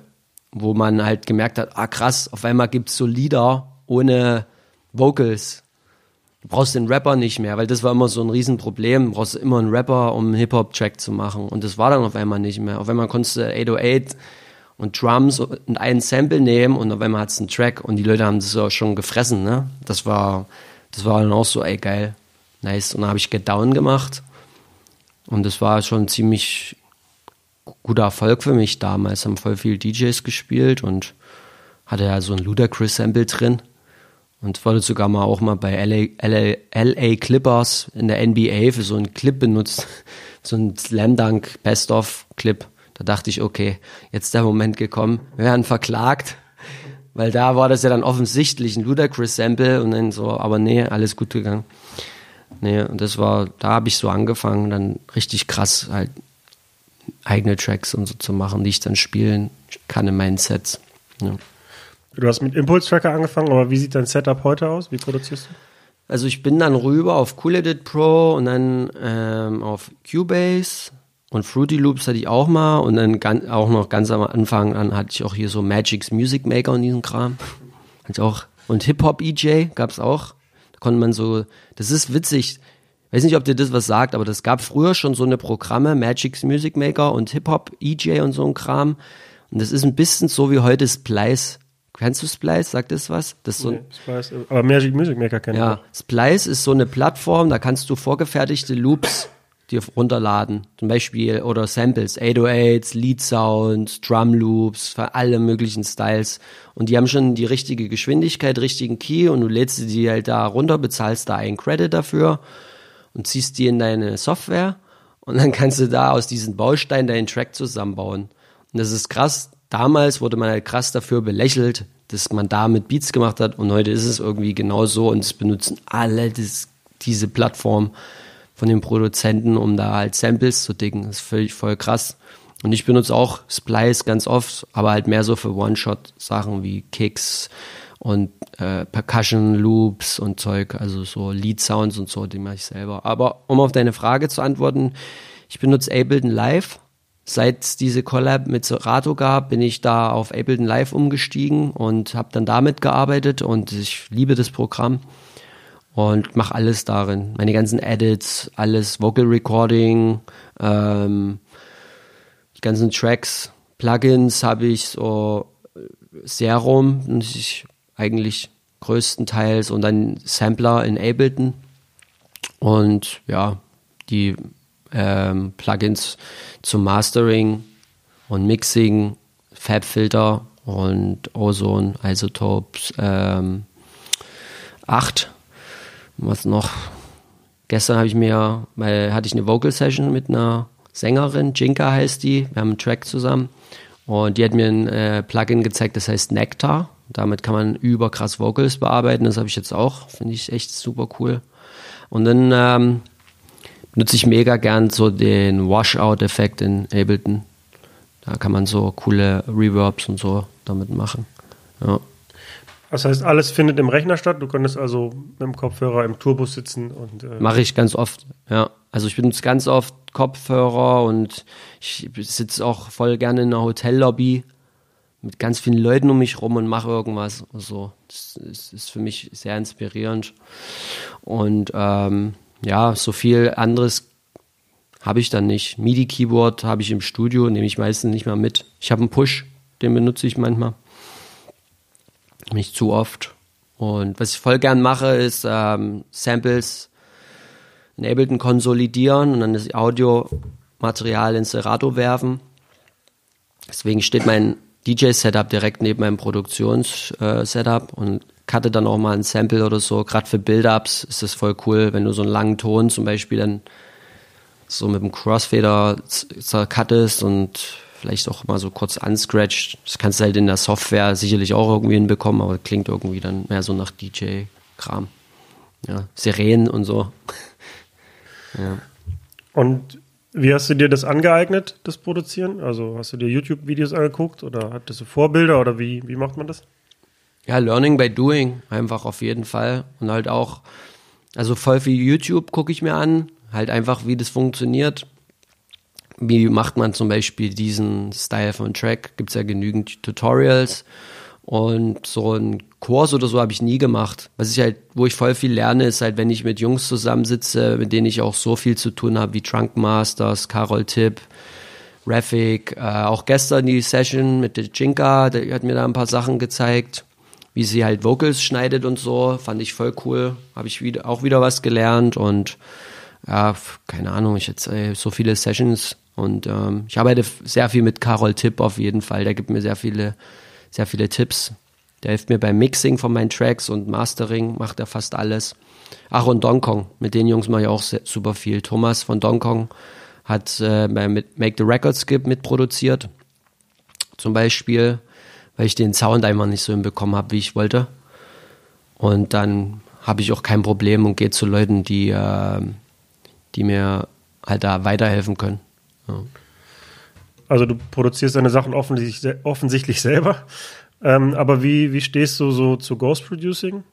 wo man halt gemerkt hat, ah krass, auf einmal gibt's so Lieder ohne Vocals. Du brauchst den Rapper nicht mehr, weil das war immer so ein Riesenproblem. Du brauchst immer einen Rapper, um einen Hip-Hop-Track zu machen. Und das war dann auf einmal nicht mehr. Auf einmal konntest du 808 und Drums und ein Sample nehmen und auf einmal hat es einen Track und die Leute haben das auch schon gefressen, ne? Das war, das war dann auch so, ey, geil, nice. Und dann habe ich Get Down gemacht und das war schon ziemlich guter Erfolg für mich damals. Haben voll viele DJs gespielt und hatte ja so ein Ludacris-Sample drin und wurde sogar mal auch mal bei LA, LA, LA Clippers in der NBA für so einen Clip benutzt, so ein Slam Dunk Best-of-Clip. Da dachte ich, okay, jetzt der Moment gekommen, wir werden verklagt, weil da war das ja dann offensichtlich ein Ludacris-Sample und dann so, aber nee, alles gut gegangen. Nee, und das war, da habe ich so angefangen, dann richtig krass halt eigene Tracks und so zu machen, die ich dann spielen kann in meinen Sets. Ja. Du hast mit Impulse Tracker angefangen, aber wie sieht dein Setup heute aus? Wie produzierst du? Also ich bin dann rüber auf Cool Edit Pro und dann ähm, auf Cubase und Fruity Loops hatte ich auch mal und dann ganz, auch noch ganz am Anfang an hatte ich auch hier so Magic's Music Maker und diesen Kram. Hatte ich auch. Und Hip-Hop EJ gab's auch. Da konnte man so, das ist witzig. Weiß nicht, ob dir das was sagt, aber das gab früher schon so eine Programme, Magic's Music Maker und Hip-Hop EJ und so ein Kram. Und das ist ein bisschen so wie heute Splice. Kennst du Splice? Sagt das was? Das ist so nee, Splice, aber Magic Music Maker kenne ich. Ja, Splice ist so eine Plattform, da kannst du vorgefertigte Loops dir runterladen. Zum Beispiel, oder Samples, 808s, Lead Sounds, Drum Loops, für alle möglichen Styles. Und die haben schon die richtige Geschwindigkeit, richtigen Key und du lädst die halt da runter, bezahlst da einen Credit dafür und ziehst die in deine Software und dann kannst du da aus diesen Bausteinen deinen Track zusammenbauen. Und das ist krass. Damals wurde man halt krass dafür belächelt, dass man da mit Beats gemacht hat und heute ist es irgendwie genau so und es benutzen alle das, diese Plattform von den Produzenten, um da halt Samples zu dicken. Das ist völlig voll krass. Und ich benutze auch Splice ganz oft, aber halt mehr so für One-Shot-Sachen wie Kicks und äh, Percussion Loops und Zeug, also so Lead Sounds und so, die mache ich selber. Aber um auf deine Frage zu antworten, ich benutze Ableton Live. Seit es diese Collab mit Serato gab, bin ich da auf Ableton Live umgestiegen und habe dann damit gearbeitet und ich liebe das Programm und mache alles darin. Meine ganzen Edits, alles Vocal Recording, ähm, die ganzen Tracks, Plugins habe ich so Serum, und ich eigentlich größtenteils und dann Sampler in Ableton und ja, die ähm, Plugins zum Mastering und Mixing, Fabfilter und Ozone, Isotopes ähm, 8. Was noch? Gestern habe ich mir, weil hatte ich eine Vocal Session mit einer Sängerin, Jinka heißt die, wir haben einen Track zusammen und die hat mir ein äh, Plugin gezeigt, das heißt Nectar. Damit kann man überkrass Vocals bearbeiten, das habe ich jetzt auch, finde ich echt super cool. Und dann ähm, nutze ich mega gern so den Washout-Effekt in Ableton. Da kann man so coole Reverbs und so damit machen. Ja. Das heißt, alles findet im Rechner statt. Du könntest also mit dem Kopfhörer im Tourbus sitzen und. Äh Mache ich ganz oft, ja. Also ich benutze ganz oft Kopfhörer und ich sitze auch voll gerne in einer Hotellobby mit ganz vielen Leuten um mich rum und mache irgendwas. Also das ist, für mich sehr inspirierend. Und ähm, ja, so viel anderes habe ich dann nicht. MIDI-Keyboard habe ich im Studio, nehme ich meistens nicht mal mit. Ich habe einen Push, den benutze ich manchmal. Nicht zu oft. Und was ich voll gern mache, ist ähm, Samples in Ableton konsolidieren und dann das Audiomaterial in Serato werfen. Deswegen steht mein DJ-Setup direkt neben meinem Produktions-Setup und cutte dann auch mal ein Sample oder so. Gerade für Build-Ups ist das voll cool, wenn du so einen langen Ton zum Beispiel dann so mit dem Crossfader zercuttest und vielleicht auch mal so kurz unscratcht. Das kannst du halt in der Software sicherlich auch irgendwie hinbekommen, aber klingt irgendwie dann mehr so nach DJ-Kram. Ja, Sirenen und so. ja. Und wie hast du dir das angeeignet, das Produzieren? Also hast du dir YouTube-Videos angeguckt oder hattest du Vorbilder oder wie, wie macht man das? Ja, Learning by Doing, einfach auf jeden Fall. Und halt auch, also voll viel YouTube gucke ich mir an, halt einfach, wie das funktioniert wie macht man zum Beispiel diesen Style von Track? Gibt es ja genügend Tutorials. Und so ein Kurs oder so habe ich nie gemacht. Was ich halt, wo ich voll viel lerne, ist halt, wenn ich mit Jungs zusammensitze, mit denen ich auch so viel zu tun habe, wie Trunk Masters, Carol Tipp, Rafik, äh, auch gestern die Session mit der Jinka, der hat mir da ein paar Sachen gezeigt, wie sie halt Vocals schneidet und so, fand ich voll cool. Habe ich wieder, auch wieder was gelernt und ja, keine Ahnung, ich jetzt äh, so viele Sessions und ähm, ich arbeite sehr viel mit Carol Tipp auf jeden Fall. Der gibt mir sehr viele, sehr viele Tipps. Der hilft mir beim Mixing von meinen Tracks und Mastering, macht er fast alles. Ach, und Donkong, mit den Jungs mache ich auch sehr, super viel. Thomas von Donkong hat äh, mit Make the Record Skip mitproduziert. Zum Beispiel, weil ich den Sound einfach nicht so hinbekommen habe, wie ich wollte. Und dann habe ich auch kein Problem und gehe zu Leuten, die, äh, die mir halt da weiterhelfen können. Also du produzierst deine Sachen offensichtlich, offensichtlich selber. Ähm, aber wie, wie stehst du so zu Ghost Producing?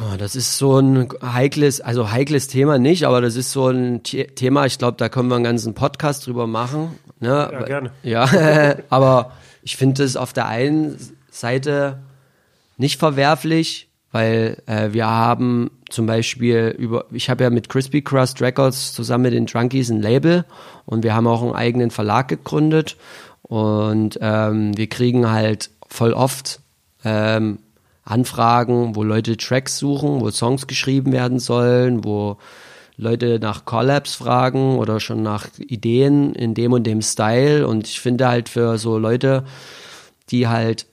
Oh, das ist so ein heikles, also heikles Thema nicht, aber das ist so ein Thema, ich glaube, da können wir einen ganzen Podcast drüber machen. Ne? Ja, gerne. Ja, aber ich finde es auf der einen Seite nicht verwerflich, weil äh, wir haben zum Beispiel über, ich habe ja mit Crispy Crust Records zusammen mit den Drunkies ein Label und wir haben auch einen eigenen Verlag gegründet und ähm, wir kriegen halt voll oft ähm, Anfragen, wo Leute Tracks suchen, wo Songs geschrieben werden sollen, wo Leute nach Collabs fragen oder schon nach Ideen in dem und dem Style. Und ich finde halt für so Leute, die halt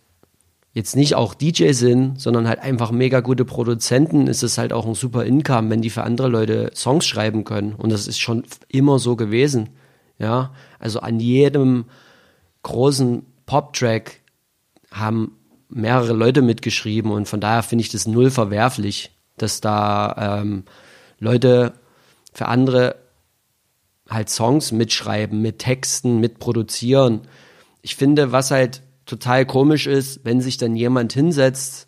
jetzt nicht auch DJ sind, sondern halt einfach mega gute Produzenten, ist es halt auch ein super Income, wenn die für andere Leute Songs schreiben können. Und das ist schon immer so gewesen. Ja, also an jedem großen Pop-Track haben mehrere Leute mitgeschrieben und von daher finde ich das null verwerflich, dass da ähm, Leute für andere halt Songs mitschreiben, mit Texten, mit produzieren. Ich finde, was halt total komisch ist, wenn sich dann jemand hinsetzt,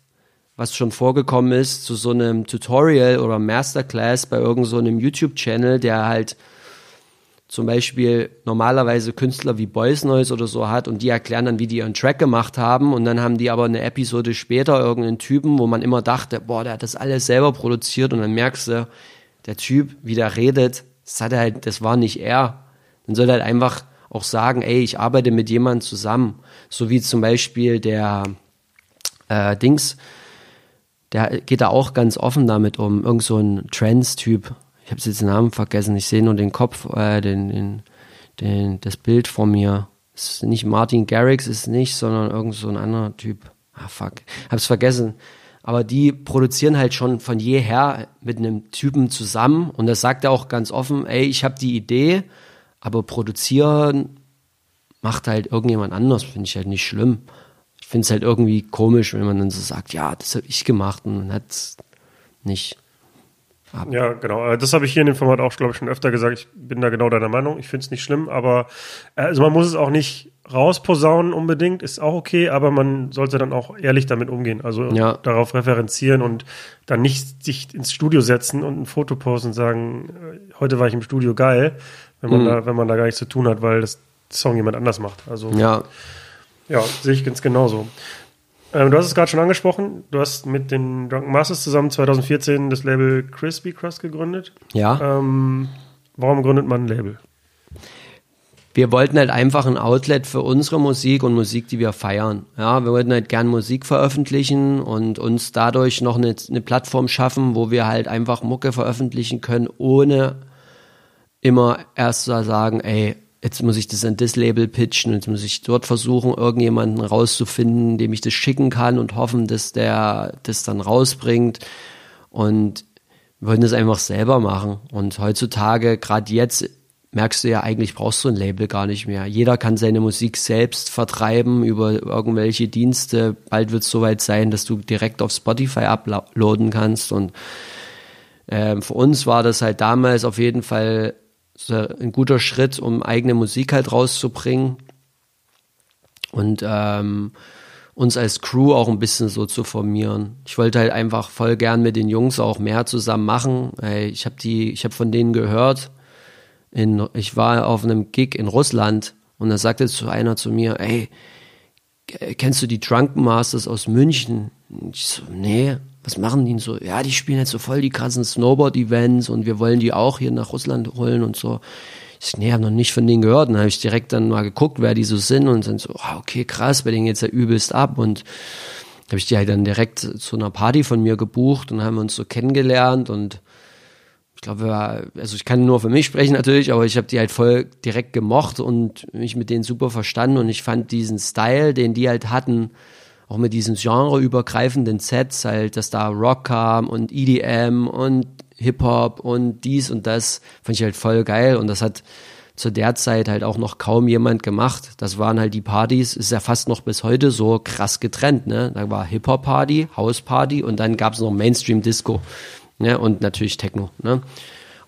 was schon vorgekommen ist, zu so einem Tutorial oder Masterclass bei irgendeinem so YouTube-Channel, der halt zum Beispiel normalerweise Künstler wie Boys Noise oder so hat und die erklären dann, wie die ihren Track gemacht haben und dann haben die aber eine Episode später irgendeinen Typen, wo man immer dachte, boah, der hat das alles selber produziert und dann merkst du, der Typ, wie der redet, das hat halt, das war nicht er. Dann soll er halt einfach auch sagen, ey, ich arbeite mit jemandem zusammen. So wie zum Beispiel der äh, Dings, der geht da auch ganz offen damit um, irgend so ein Trans-Typ, ich habe jetzt den Namen vergessen, ich sehe nur den Kopf, äh, den, den, den, das Bild vor mir. Es ist nicht Martin Garrix, ist nicht, sondern irgend so ein anderer Typ. Ah, fuck. Hab's vergessen. Aber die produzieren halt schon von jeher mit einem Typen zusammen und das sagt er auch ganz offen, ey, ich habe die Idee, aber produzieren macht halt irgendjemand anders, finde ich halt nicht schlimm. Ich finde es halt irgendwie komisch, wenn man dann so sagt, ja, das habe ich gemacht und man hat es nicht. Ab. Ja, genau. Äh, das habe ich hier in dem Format auch, glaube ich, schon öfter gesagt. Ich bin da genau deiner Meinung. Ich finde es nicht schlimm, aber äh, also man muss es auch nicht rausposaunen unbedingt, ist auch okay, aber man sollte dann auch ehrlich damit umgehen. Also ja. darauf referenzieren und dann nicht sich ins Studio setzen und ein Foto posten und sagen, äh, heute war ich im Studio geil, wenn man mhm. da, wenn man da gar nichts zu tun hat, weil das Song jemand anders macht. Also ja, ja sehe ich ganz genauso. Ähm, du hast es gerade schon angesprochen. Du hast mit den Drunken Masters zusammen 2014 das Label Crispy Crust gegründet. Ja. Ähm, warum gründet man ein Label? Wir wollten halt einfach ein Outlet für unsere Musik und Musik, die wir feiern. Ja, wir wollten halt gern Musik veröffentlichen und uns dadurch noch eine, eine Plattform schaffen, wo wir halt einfach Mucke veröffentlichen können, ohne immer erst sagen, ey, jetzt muss ich das an das Label pitchen, jetzt muss ich dort versuchen, irgendjemanden rauszufinden, dem ich das schicken kann und hoffen, dass der das dann rausbringt. Und wir wollten das einfach selber machen. Und heutzutage, gerade jetzt, merkst du ja, eigentlich brauchst du ein Label gar nicht mehr. Jeder kann seine Musik selbst vertreiben über irgendwelche Dienste. Bald wird es soweit sein, dass du direkt auf Spotify uploaden kannst. Und äh, für uns war das halt damals auf jeden Fall ein guter Schritt, um eigene Musik halt rauszubringen und ähm, uns als Crew auch ein bisschen so zu formieren. Ich wollte halt einfach voll gern mit den Jungs auch mehr zusammen machen. Ich habe die, ich habe von denen gehört. In, ich war auf einem Gig in Russland und da sagte zu einer zu mir, ey, kennst du die Drunken Masters aus München? Und ich so, nee was machen die denn so? Ja, die spielen jetzt so voll die krassen Snowboard-Events und wir wollen die auch hier nach Russland holen und so. Ich nee, habe noch nicht von denen gehört. Dann habe ich direkt dann mal geguckt, wer die so sind und dann so, oh, okay, krass, bei denen geht's ja übelst ab und habe ich die halt dann direkt zu einer Party von mir gebucht und haben uns so kennengelernt und ich glaube, also ich kann nur für mich sprechen natürlich, aber ich habe die halt voll direkt gemocht und mich mit denen super verstanden und ich fand diesen Style, den die halt hatten, auch mit diesen genreübergreifenden Sets, halt, dass da Rock kam und EDM und Hip-Hop und dies und das, fand ich halt voll geil und das hat zu der Zeit halt auch noch kaum jemand gemacht. Das waren halt die Partys, ist ja fast noch bis heute so krass getrennt, ne? Da war Hip-Hop-Party, House-Party und dann gab es noch Mainstream-Disco, ne? Und natürlich Techno, ne?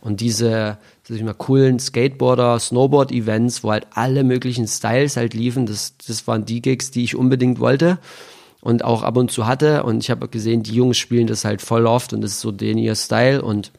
Und diese, ich mal, coolen Skateboarder, Snowboard-Events, wo halt alle möglichen Styles halt liefen, das, das waren die Gigs, die ich unbedingt wollte und auch ab und zu hatte. Und ich habe gesehen, die Jungs spielen das halt voll oft und das ist so den ihr Style und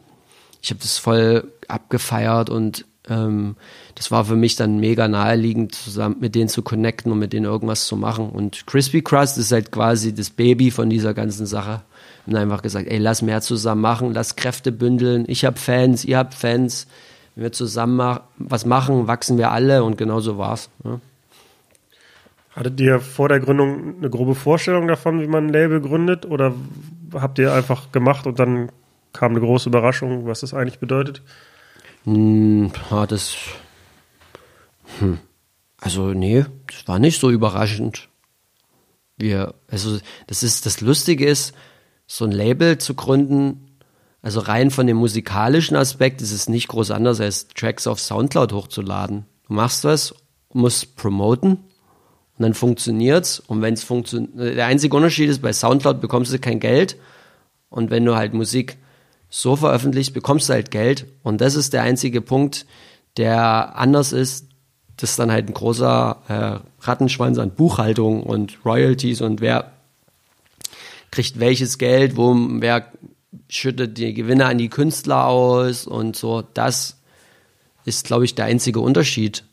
ich habe das voll abgefeiert und ähm, das war für mich dann mega naheliegend, zusammen mit denen zu connecten und mit denen irgendwas zu machen. Und Crispy Crust ist halt quasi das Baby von dieser ganzen Sache. Und einfach gesagt, ey, lass mehr zusammen machen, lass Kräfte bündeln. Ich habe Fans, ihr habt Fans. Wenn wir zusammen was machen, wachsen wir alle und genau so war's. Ne? Hattet ihr vor der Gründung eine grobe Vorstellung davon, wie man ein Label gründet? Oder habt ihr einfach gemacht und dann kam eine große Überraschung, was das eigentlich bedeutet? Hm, das. Hm. Also, nee, das war nicht so überraschend. Wir, also, das ist, das Lustige ist, so ein Label zu gründen, also rein von dem musikalischen Aspekt ist es nicht groß anders, als Tracks auf Soundcloud hochzuladen. Du machst was, musst promoten und dann funktioniert's. Und wenn es funktioniert, der einzige Unterschied ist, bei Soundcloud bekommst du kein Geld. Und wenn du halt Musik so veröffentlichst, bekommst du halt Geld. Und das ist der einzige Punkt, der anders ist, das ist dann halt ein großer äh, Rattenschwanz an Buchhaltung und Royalties und wer kriegt welches Geld, wo wer schüttet die Gewinne an die Künstler aus und so. Das ist, glaube ich, der einzige Unterschied,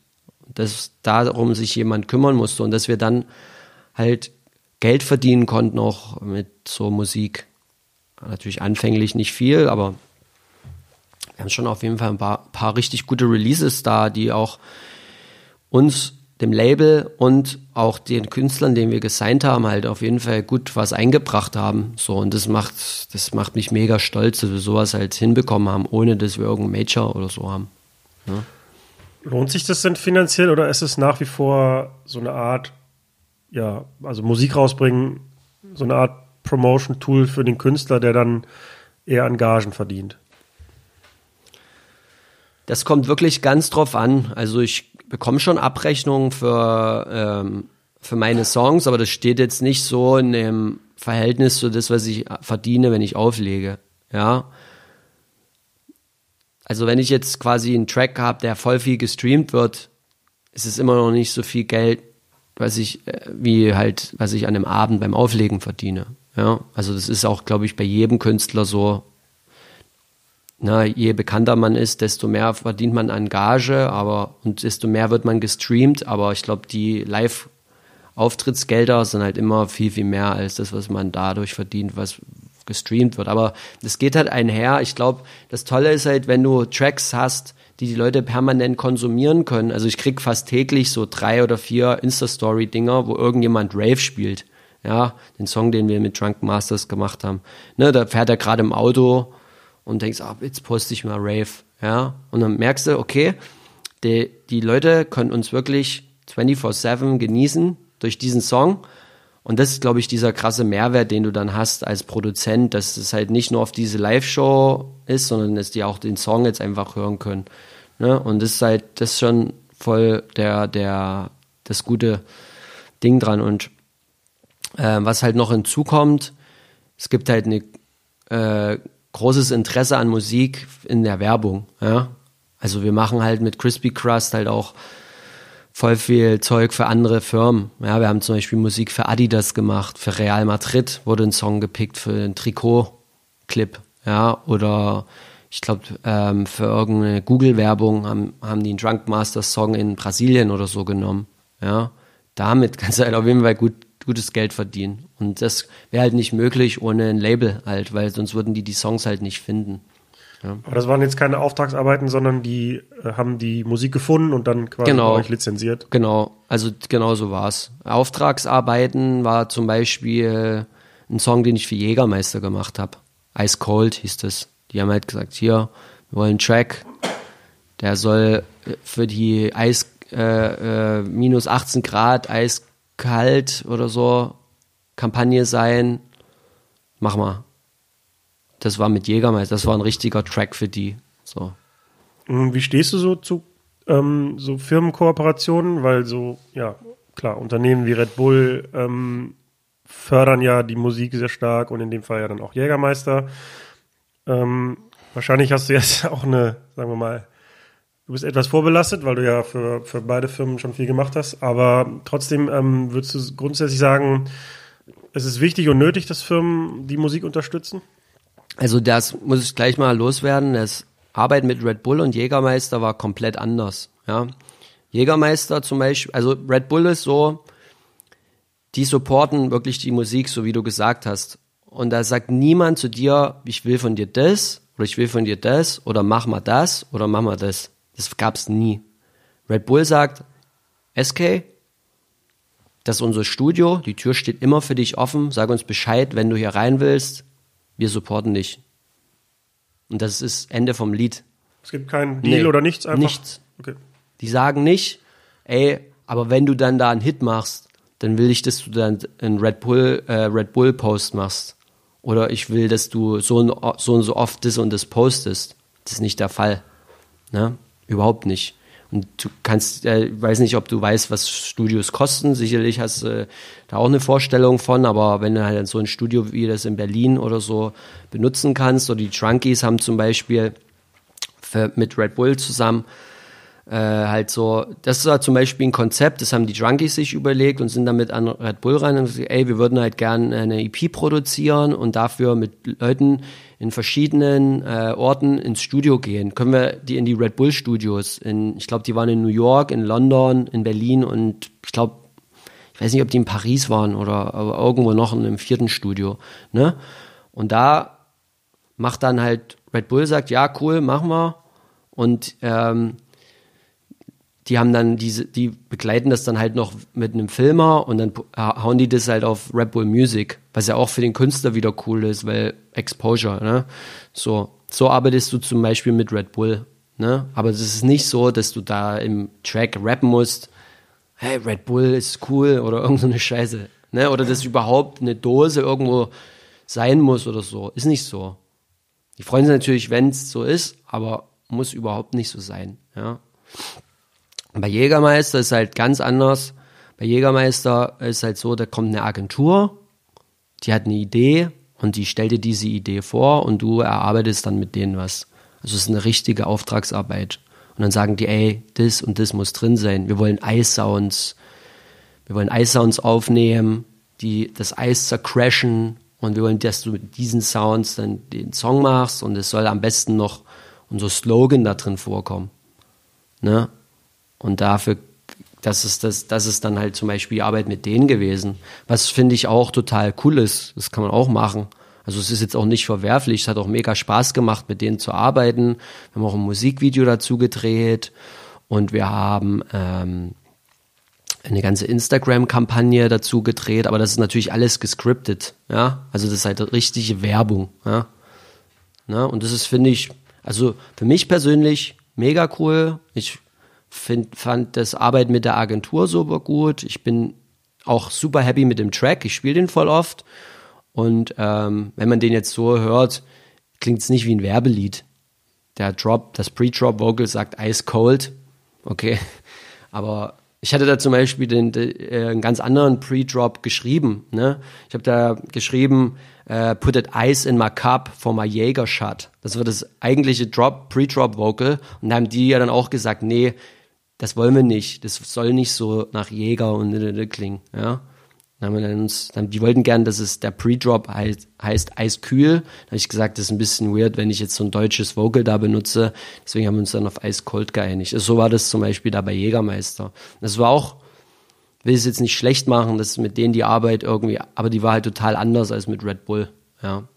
dass darum sich jemand kümmern musste und dass wir dann halt Geld verdienen konnten auch mit so Musik. Natürlich anfänglich nicht viel, aber wir haben schon auf jeden Fall ein paar, paar richtig gute Releases da, die auch uns, dem Label und auch den Künstlern, den wir gesigned haben, halt auf jeden Fall gut was eingebracht haben. So, und das macht, das macht mich mega stolz, dass wir sowas halt hinbekommen haben, ohne dass wir irgendeinen Major oder so haben. Ja. Lohnt sich das denn finanziell oder ist es nach wie vor so eine Art, ja, also Musik rausbringen, so eine Art Promotion-Tool für den Künstler, der dann eher an Gagen verdient? Das kommt wirklich ganz drauf an. Also ich bekomme schon Abrechnungen für, ähm, für meine Songs, aber das steht jetzt nicht so in dem Verhältnis zu das, was ich verdiene, wenn ich auflege. Ja. Also wenn ich jetzt quasi einen Track habe, der voll viel gestreamt wird, ist es immer noch nicht so viel Geld, was ich, äh, wie halt, was ich an dem Abend beim Auflegen verdiene. Ja, also das ist auch, glaube ich, bei jedem Künstler so. Na, je bekannter man ist, desto mehr verdient man an Gage, aber und desto mehr wird man gestreamt. Aber ich glaube, die Live-Auftrittsgelder sind halt immer viel, viel mehr als das, was man dadurch verdient, was gestreamt wird. Aber das geht halt einher. Ich glaube, das Tolle ist halt, wenn du Tracks hast, die die Leute permanent konsumieren können. Also ich krieg fast täglich so drei oder vier Insta-Story-Dinger, wo irgendjemand Rave spielt. Ja, den Song, den wir mit Drunken Masters gemacht haben. Ne, da fährt er gerade im Auto und denkst, ah, jetzt poste ich mal Rave. Ja, und dann merkst du, okay, die, die Leute können uns wirklich 24-7 genießen durch diesen Song. Und das ist, glaube ich, dieser krasse Mehrwert, den du dann hast als Produzent, dass es halt nicht nur auf diese Live-Show ist, sondern dass die auch den Song jetzt einfach hören können. Ne? Und das ist halt, das ist schon voll der, der, das gute Ding dran. Und äh, was halt noch hinzukommt, es gibt halt ein äh, großes Interesse an Musik in der Werbung. Ja? Also wir machen halt mit Crispy Crust halt auch voll viel Zeug für andere Firmen. Ja, wir haben zum Beispiel Musik für Adidas gemacht, für Real Madrid wurde ein Song gepickt für einen Trikot-Clip. Ja, oder ich glaube, ähm, für irgendeine Google-Werbung haben, haben die einen Drunk Master Song in Brasilien oder so genommen. Ja, damit kannst du halt auf jeden Fall gut gutes Geld verdienen. Und das wäre halt nicht möglich ohne ein Label halt, weil sonst würden die die Songs halt nicht finden. Ja. Aber das waren jetzt keine Auftragsarbeiten, sondern die äh, haben die Musik gefunden und dann quasi genau. bei euch lizenziert. Genau, also genau so war's. Auftragsarbeiten war zum Beispiel ein Song, den ich für Jägermeister gemacht habe. Ice Cold hieß das. Die haben halt gesagt, hier, wir wollen einen Track, der soll für die Eis äh, äh, minus 18 Grad Eis kalt oder so Kampagne sein. Mach mal. Das war mit Jägermeister, das war ein richtiger Track für die. So. Wie stehst du so zu ähm, so Firmenkooperationen? Weil so, ja, klar, Unternehmen wie Red Bull ähm, fördern ja die Musik sehr stark und in dem Fall ja dann auch Jägermeister. Ähm, wahrscheinlich hast du jetzt auch eine, sagen wir mal, Du bist etwas vorbelastet, weil du ja für, für beide Firmen schon viel gemacht hast. Aber trotzdem ähm, würdest du grundsätzlich sagen, es ist wichtig und nötig, dass Firmen die Musik unterstützen? Also das muss ich gleich mal loswerden. Das Arbeit mit Red Bull und Jägermeister war komplett anders. Ja. Jägermeister zum Beispiel, also Red Bull ist so, die supporten wirklich die Musik, so wie du gesagt hast. Und da sagt niemand zu dir, ich will von dir das oder ich will von dir das oder mach mal das oder mach mal das. Das gab es nie. Red Bull sagt, SK, das ist unser Studio, die Tür steht immer für dich offen, sag uns Bescheid, wenn du hier rein willst, wir supporten dich. Und das ist Ende vom Lied. Es gibt keinen Deal nee, oder nichts einfach? Nichts. Okay. Die sagen nicht, ey, aber wenn du dann da einen Hit machst, dann will ich, dass du dann einen Red Bull, äh, Red Bull Post machst. Oder ich will, dass du so und so, und so oft das und das postest. Das ist nicht der Fall. Ne? Überhaupt nicht. Und du kannst, äh, weiß nicht, ob du weißt, was Studios kosten. Sicherlich hast du äh, da auch eine Vorstellung von, aber wenn du halt so ein Studio wie das in Berlin oder so benutzen kannst, oder die Trunkies haben zum Beispiel für, mit Red Bull zusammen Äh, halt so, das war zum Beispiel ein Konzept, das haben die Junkies sich überlegt und sind damit an Red Bull rein und gesagt, ey, wir würden halt gern eine EP produzieren und dafür mit Leuten in verschiedenen äh, Orten ins Studio gehen. Können wir die in die Red Bull Studios? In, ich glaube, die waren in New York, in London, in Berlin und ich glaube, ich weiß nicht, ob die in Paris waren oder irgendwo noch in einem vierten Studio. Ne? Und da macht dann halt Red Bull sagt, ja, cool, machen wir. Und ähm, die haben dann diese, die begleiten das dann halt noch mit einem Filmer und dann hauen die das halt auf Red Bull Music, was ja auch für den Künstler wieder cool ist, weil Exposure, ne? So, so arbeitest du zum Beispiel mit Red Bull, ne? Aber es ist nicht so, dass du da im Track rappen musst, hey, Red Bull ist cool oder irgend so eine Scheiße, ne? Oder dass überhaupt eine Dose irgendwo sein muss oder so. Ist nicht so. Die freuen sich natürlich, wenn es so ist, aber muss überhaupt nicht so sein, ja? Bei Jägermeister ist halt ganz anders. Bei Jägermeister ist halt so, da kommt eine Agentur, die hat eine Idee und die stellt dir diese Idee vor und du erarbeitest dann mit denen was. Also es ist eine richtige Auftragsarbeit. Und dann sagen die, ey, das und das muss drin sein. Wir wollen Eissounds, wir wollen Eissounds aufnehmen, die das Eis zercrashen und wir wollen, dass du mit diesen Sounds dann den Song machst und es soll am besten noch unser Slogan da drin vorkommen. Ne? Und dafür, das ist, das, das ist dann halt zum Beispiel die Arbeit mit denen gewesen. Was finde ich auch total cool ist. Das kann man auch machen. Also es ist jetzt auch nicht verwerflich. Es hat auch mega Spaß gemacht, mit denen zu arbeiten. Wir haben auch ein Musikvideo dazu gedreht und wir haben ähm, eine ganze Instagram-Kampagne dazu gedreht, aber das ist natürlich alles gescriptet, ja. Also das ist halt richtige Werbung, ja. Na, und das ist, finde ich, also für mich persönlich mega cool. Ich Find, fand das Arbeit mit der Agentur super gut. Ich bin auch super happy mit dem Track. Ich spiele den voll oft. Und ähm, wenn man den jetzt so hört, klingt es nicht wie ein Werbelied. Der Drop, das Pre-Drop-Vocal sagt Ice Cold. Okay. Aber ich hatte da zum Beispiel den, den, äh, einen ganz anderen Pre-Drop geschrieben. Ne? Ich habe da geschrieben, uh, Put it ice in my cup for my Jäger shot. Das war das eigentliche Drop, Pre-Drop-Vocal. Und da haben die ja dann auch gesagt, nee, das wollen wir nicht. Das soll nicht so nach Jäger und klingen, ja. Dann haben wir dann uns, dann, die wollten gern, dass es der Pre-Drop heißt, heißt eiskühl. Da habe ich gesagt, das ist ein bisschen weird, wenn ich jetzt so ein deutsches Vocal da benutze. Deswegen haben wir uns dann auf eiskalt geeinigt. Also so war das zum Beispiel da bei Jägermeister. Das war auch, will es jetzt nicht schlecht machen, dass mit denen die Arbeit irgendwie, aber die war halt total anders als mit Red Bull, ja.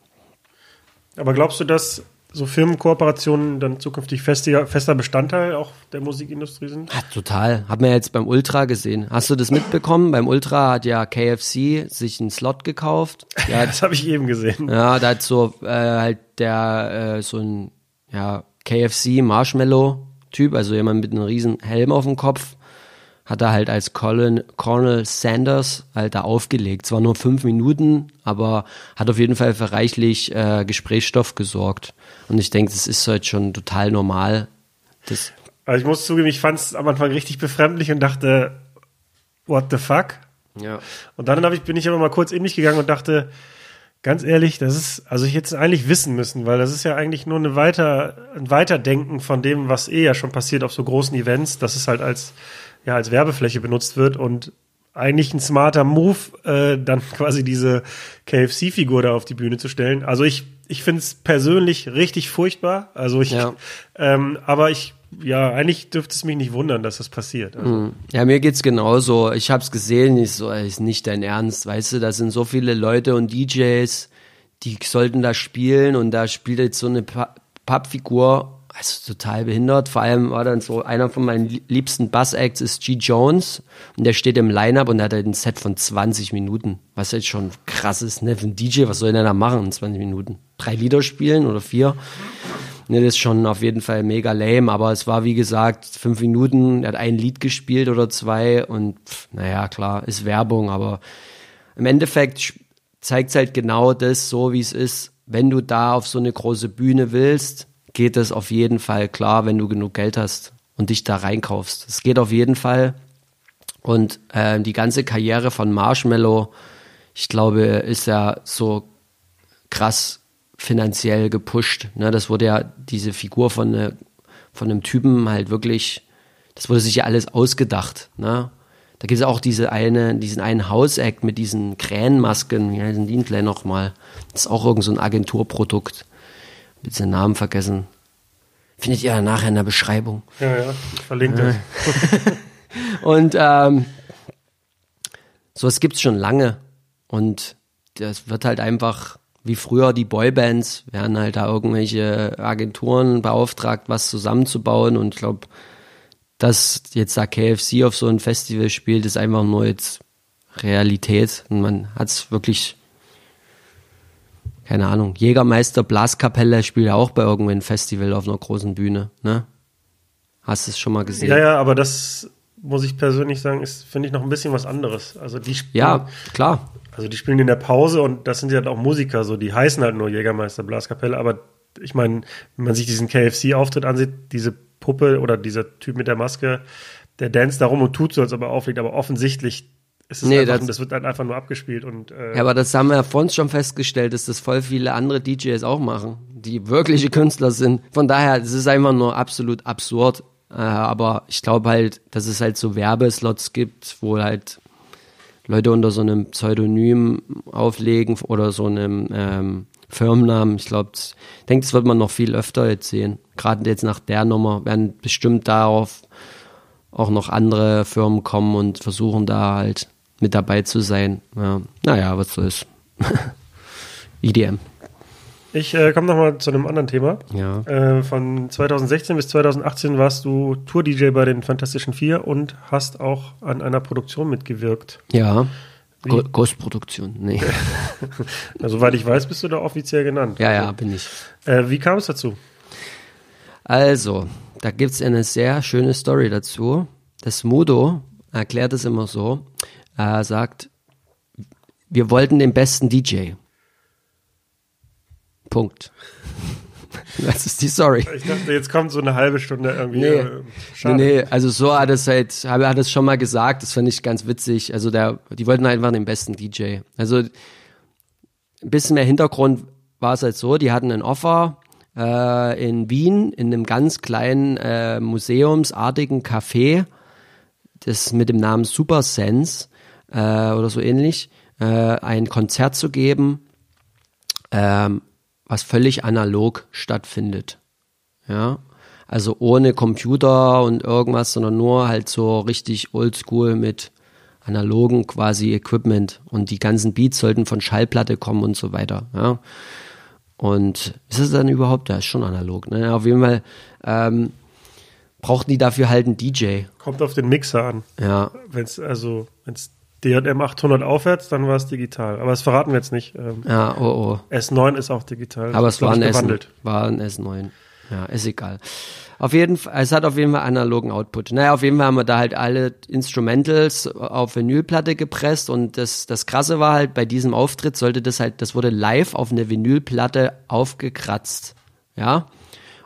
Aber glaubst du, dass so Firmenkooperationen dann zukünftig fester, fester Bestandteil auch der Musikindustrie sind? Ja, total. Hat man jetzt beim Ultra gesehen. Hast du das mitbekommen? Beim Ultra hat ja KFC sich einen Slot gekauft. Ja, das habe ich eben gesehen. Ja, da hat so äh, halt der äh, so ein ja, KFC Marshmallow Typ, also jemand mit einem riesen Helm auf dem Kopf hat er halt als Colin, Colonel Sanders halt da aufgelegt. Zwar nur fünf Minuten, aber hat auf jeden Fall für reichlich äh, Gesprächsstoff gesorgt. Und ich denke, das ist halt schon total normal. Das also ich muss zugeben, ich fand es am Anfang richtig befremdlich und dachte, what the fuck? Ja. Und dann ich, bin ich aber mal kurz in mich gegangen und dachte, ganz ehrlich, das ist, also ich hätte es eigentlich wissen müssen, weil das ist ja eigentlich nur eine weiter, ein Weiterdenken von dem, was eh ja schon passiert auf so großen Events, dass es halt als ja als Werbefläche benutzt wird und eigentlich ein smarter Move, äh, dann quasi diese KFC-Figur da auf die Bühne zu stellen. Also ich, ich finde es persönlich richtig furchtbar. Also ich, ja. ähm, aber ich, ja, eigentlich dürfte es mich nicht wundern, dass das passiert. Also. Hm. Ja, mir geht's genauso. Ich habe es gesehen, ich so, ist nicht dein Ernst, weißt du, da sind so viele Leute und DJs, die sollten da spielen und da spielt jetzt so eine Pappfigur also total behindert. Vor allem war dann so, einer von meinen liebsten Bass-Acts ist G. Jones und der steht im Line-Up und hat halt ein Set von 20 Minuten, was halt schon krass ist, ne? Für ein DJ, was soll der da machen in 20 Minuten? Drei Lieder spielen oder vier? Ne, das ist schon auf jeden Fall mega lame, aber es war wie gesagt fünf Minuten, er hat ein Lied gespielt oder zwei und pff, naja, klar, ist Werbung, aber im Endeffekt zeigt es halt genau das so, wie es ist, wenn du da auf so eine große Bühne willst, geht es auf jeden Fall klar, wenn du genug Geld hast und dich da reinkaufst. Es geht auf jeden Fall. Und äh, die ganze Karriere von Marshmallow, ich glaube, ist ja so krass finanziell gepusht. Ne? Das wurde ja diese Figur von, ne, von einem Typen halt wirklich das wurde sich ja alles ausgedacht. Ne? Da gibt es auch diese eine, diesen einen House-Act mit diesen Krähenmasken, wie heißen die gleich nochmal? Das ist auch irgend so ein Agenturprodukt. Mit den Namen vergessen. Findet ihr nachher in der Beschreibung. Ja, ja, ich verlinke das. Und ähm, sowas gibt's schon lange. Und das wird halt einfach, wie früher die Boybands, werden halt da irgendwelche Agenturen beauftragt, was zusammenzubauen. Und ich glaube, dass jetzt da KFC auf so ein Festival spielt, ist einfach nur jetzt Realität. Und man hat's wirklich, keine Ahnung, Jägermeister Blaskapelle spielt ja auch bei irgendeinem Festival auf einer großen Bühne, ne? Hast du es schon mal gesehen? Ja, ja, aber das muss ich persönlich sagen, ist, finde ich, noch ein bisschen was anderes. Also die spielen, Ja, klar. also die spielen in der Pause und das sind ja auch Musiker, so die heißen halt nur Jägermeister Blaskapelle, aber ich meine, wenn man sich diesen KFC-Auftritt ansieht, diese Puppe oder dieser Typ mit der Maske, der danst da rum und tut so, als ob er auflegt, aber offensichtlich ist es Nee, einfach, das- das, wird dann einfach nur abgespielt und äh, Ja, aber das haben wir ja vorhin schon festgestellt, dass das voll viele andere DJs auch machen, die wirkliche Künstler sind. Von daher, es ist einfach nur absolut absurd. Äh, aber ich glaube halt, dass es halt so Werbeslots gibt, wo halt Leute unter so einem Pseudonym auflegen oder so einem ähm, Firmennamen. Ich glaube, ich denke, das wird man noch viel öfter jetzt sehen. Gerade jetzt nach der Nummer werden bestimmt darauf auch noch andere Firmen kommen und versuchen da halt mit dabei zu sein. Ja. Naja, was so ist. EDM. ich äh, komme nochmal zu einem anderen Thema. Ja. Äh, von 2016 bis 2018 warst du Tour-DJ bei den Fantastischen Vier und hast auch an einer Produktion mitgewirkt. Ja. Go Ghostproduktion. Nee. Also, soweit ich weiß, bist du da offiziell genannt. Ja, ja, bin ich. Äh, wie kam es dazu? Also, da gibt's eine sehr schöne Story dazu. Das Mudo erklärt es immer so. Er sagt, wir wollten den besten DJ. Punkt. Das ist die Story. Ich dachte, jetzt kommt so eine halbe Stunde irgendwie. Nee. Äh, Nee, schade. nee, also so hat es halt, hat es schon mal gesagt, das fand ich ganz witzig. Also der, die wollten einfach den besten DJ. Also ein bisschen mehr Hintergrund war es halt so, die hatten ein Offer äh, in Wien in einem ganz kleinen äh, museumsartigen Café, das mit dem Namen Super Sense äh, oder so ähnlich, äh, ein Konzert zu geben, ähm, was völlig analog stattfindet. Ja, also ohne Computer und irgendwas, sondern nur halt so richtig oldschool mit analogen quasi Equipment und die ganzen Beats sollten von Schallplatte kommen und so weiter. Ja. Und ist es dann überhaupt? Ja, ist schon analog. Ne? Auf jeden Fall ähm, brauchten die dafür halt einen DJ. Kommt auf den Mixer an. Ja, Wenn es also, wenn's DJM 800 aufwärts, dann war es digital. Aber das verraten wir jetzt nicht. Ähm, ja, oh oh. S9 ist auch digital. Aber es war ein, ich, S, gewandelt. war ein S9. Ja, ist egal. Auf jeden Fall, es hat auf jeden Fall analogen Output. Naja, auf jeden Fall haben wir da halt alle Instrumentals auf Vinylplatte gepresst und das, das krasse war halt, bei diesem Auftritt sollte das halt, das wurde live auf eine Vinylplatte aufgekratzt. Ja.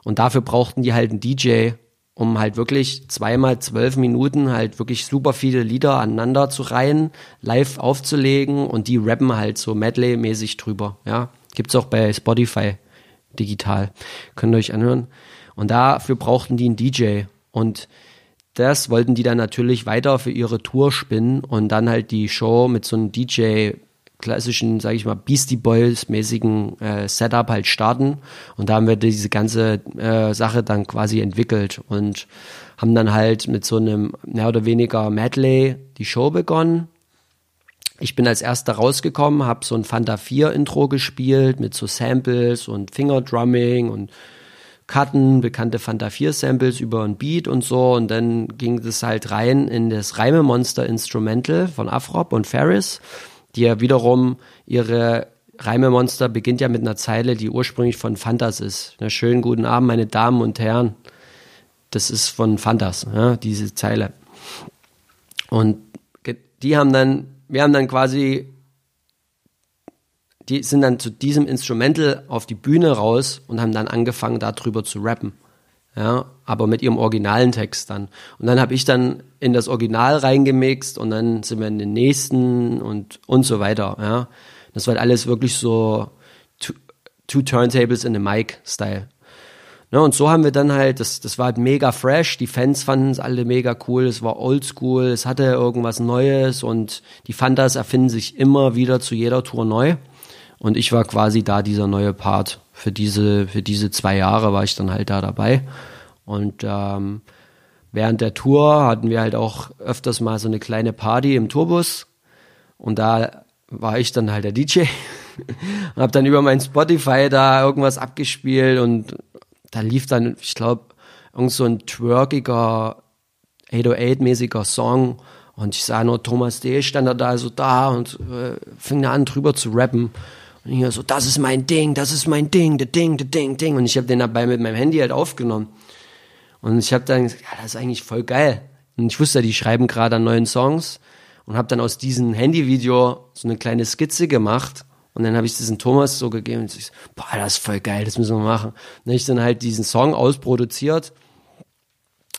Und dafür brauchten die halt einen DJ, um halt wirklich zweimal zwölf Minuten halt wirklich super viele Lieder aneinander zu reihen, live aufzulegen und die rappen halt so Medley-mäßig drüber. Ja. Gibt's auch bei Spotify digital. Könnt ihr euch anhören. Und dafür brauchten die einen DJ. Und das wollten die dann natürlich weiter für ihre Tour spinnen und dann halt die Show mit so einem DJ klassischen, sage ich mal, Beastie Boys mäßigen äh, Setup halt starten. Und da haben wir diese ganze äh, Sache dann quasi entwickelt und haben dann halt mit so einem mehr oder weniger Medley die Show begonnen. Ich bin als erster rausgekommen, habe so ein Fanta 4 Intro gespielt mit so Samples und Fingerdrumming und Cutten, bekannte Fanta 4 Samples über ein Beat und so. Und dann ging das halt rein in das Reimemonster Instrumental von Afrop und Ferris, die ja wiederum ihre Reimemonster beginnt ja mit einer Zeile, die ursprünglich von Fantas ist. Na, schönen guten Abend, meine Damen und Herren. Das ist von Fantas, ja, diese Zeile. Und die haben dann, wir haben dann quasi, die sind dann zu diesem Instrumental auf die Bühne raus und haben dann angefangen, darüber zu rappen. Ja, aber mit ihrem originalen Text dann. Und dann habe ich dann in das Original reingemixt und dann sind wir in den nächsten und, und so weiter. Ja, das war halt alles wirklich so two, two turntables in a mic Style. Ne, und so haben wir dann halt, das, das war halt mega fresh, die Fans fanden es alle mega cool, es war oldschool, es hatte irgendwas Neues und die Fantas erfinden sich immer wieder zu jeder Tour neu. Und ich war quasi da dieser neue Part. Für diese, für diese zwei Jahre war ich dann halt da dabei. Und ähm, während der Tour hatten wir halt auch öfters mal so eine kleine Party im Tourbus. Und da war ich dann halt der DJ und habe dann über mein Spotify da irgendwas abgespielt und da lief dann, ich glaube, irgend so ein twerkiger 808-mäßiger Song und ich sah nur Thomas D. stand da so da und äh, fing an drüber zu rappen und ich so, das ist mein Ding, das ist mein Ding, der Ding, der Ding, Ding und ich habe den dabei mit meinem Handy halt aufgenommen und ich habe dann gesagt, ja, das ist eigentlich voll geil und ich wusste, die schreiben gerade an neuen Songs und habe dann aus diesem Handyvideo so eine kleine Skizze gemacht und dann habe ich diesen Thomas so gegeben und ich so, boah, das ist voll geil, das müssen wir machen. Und ich dann halt diesen Song ausproduziert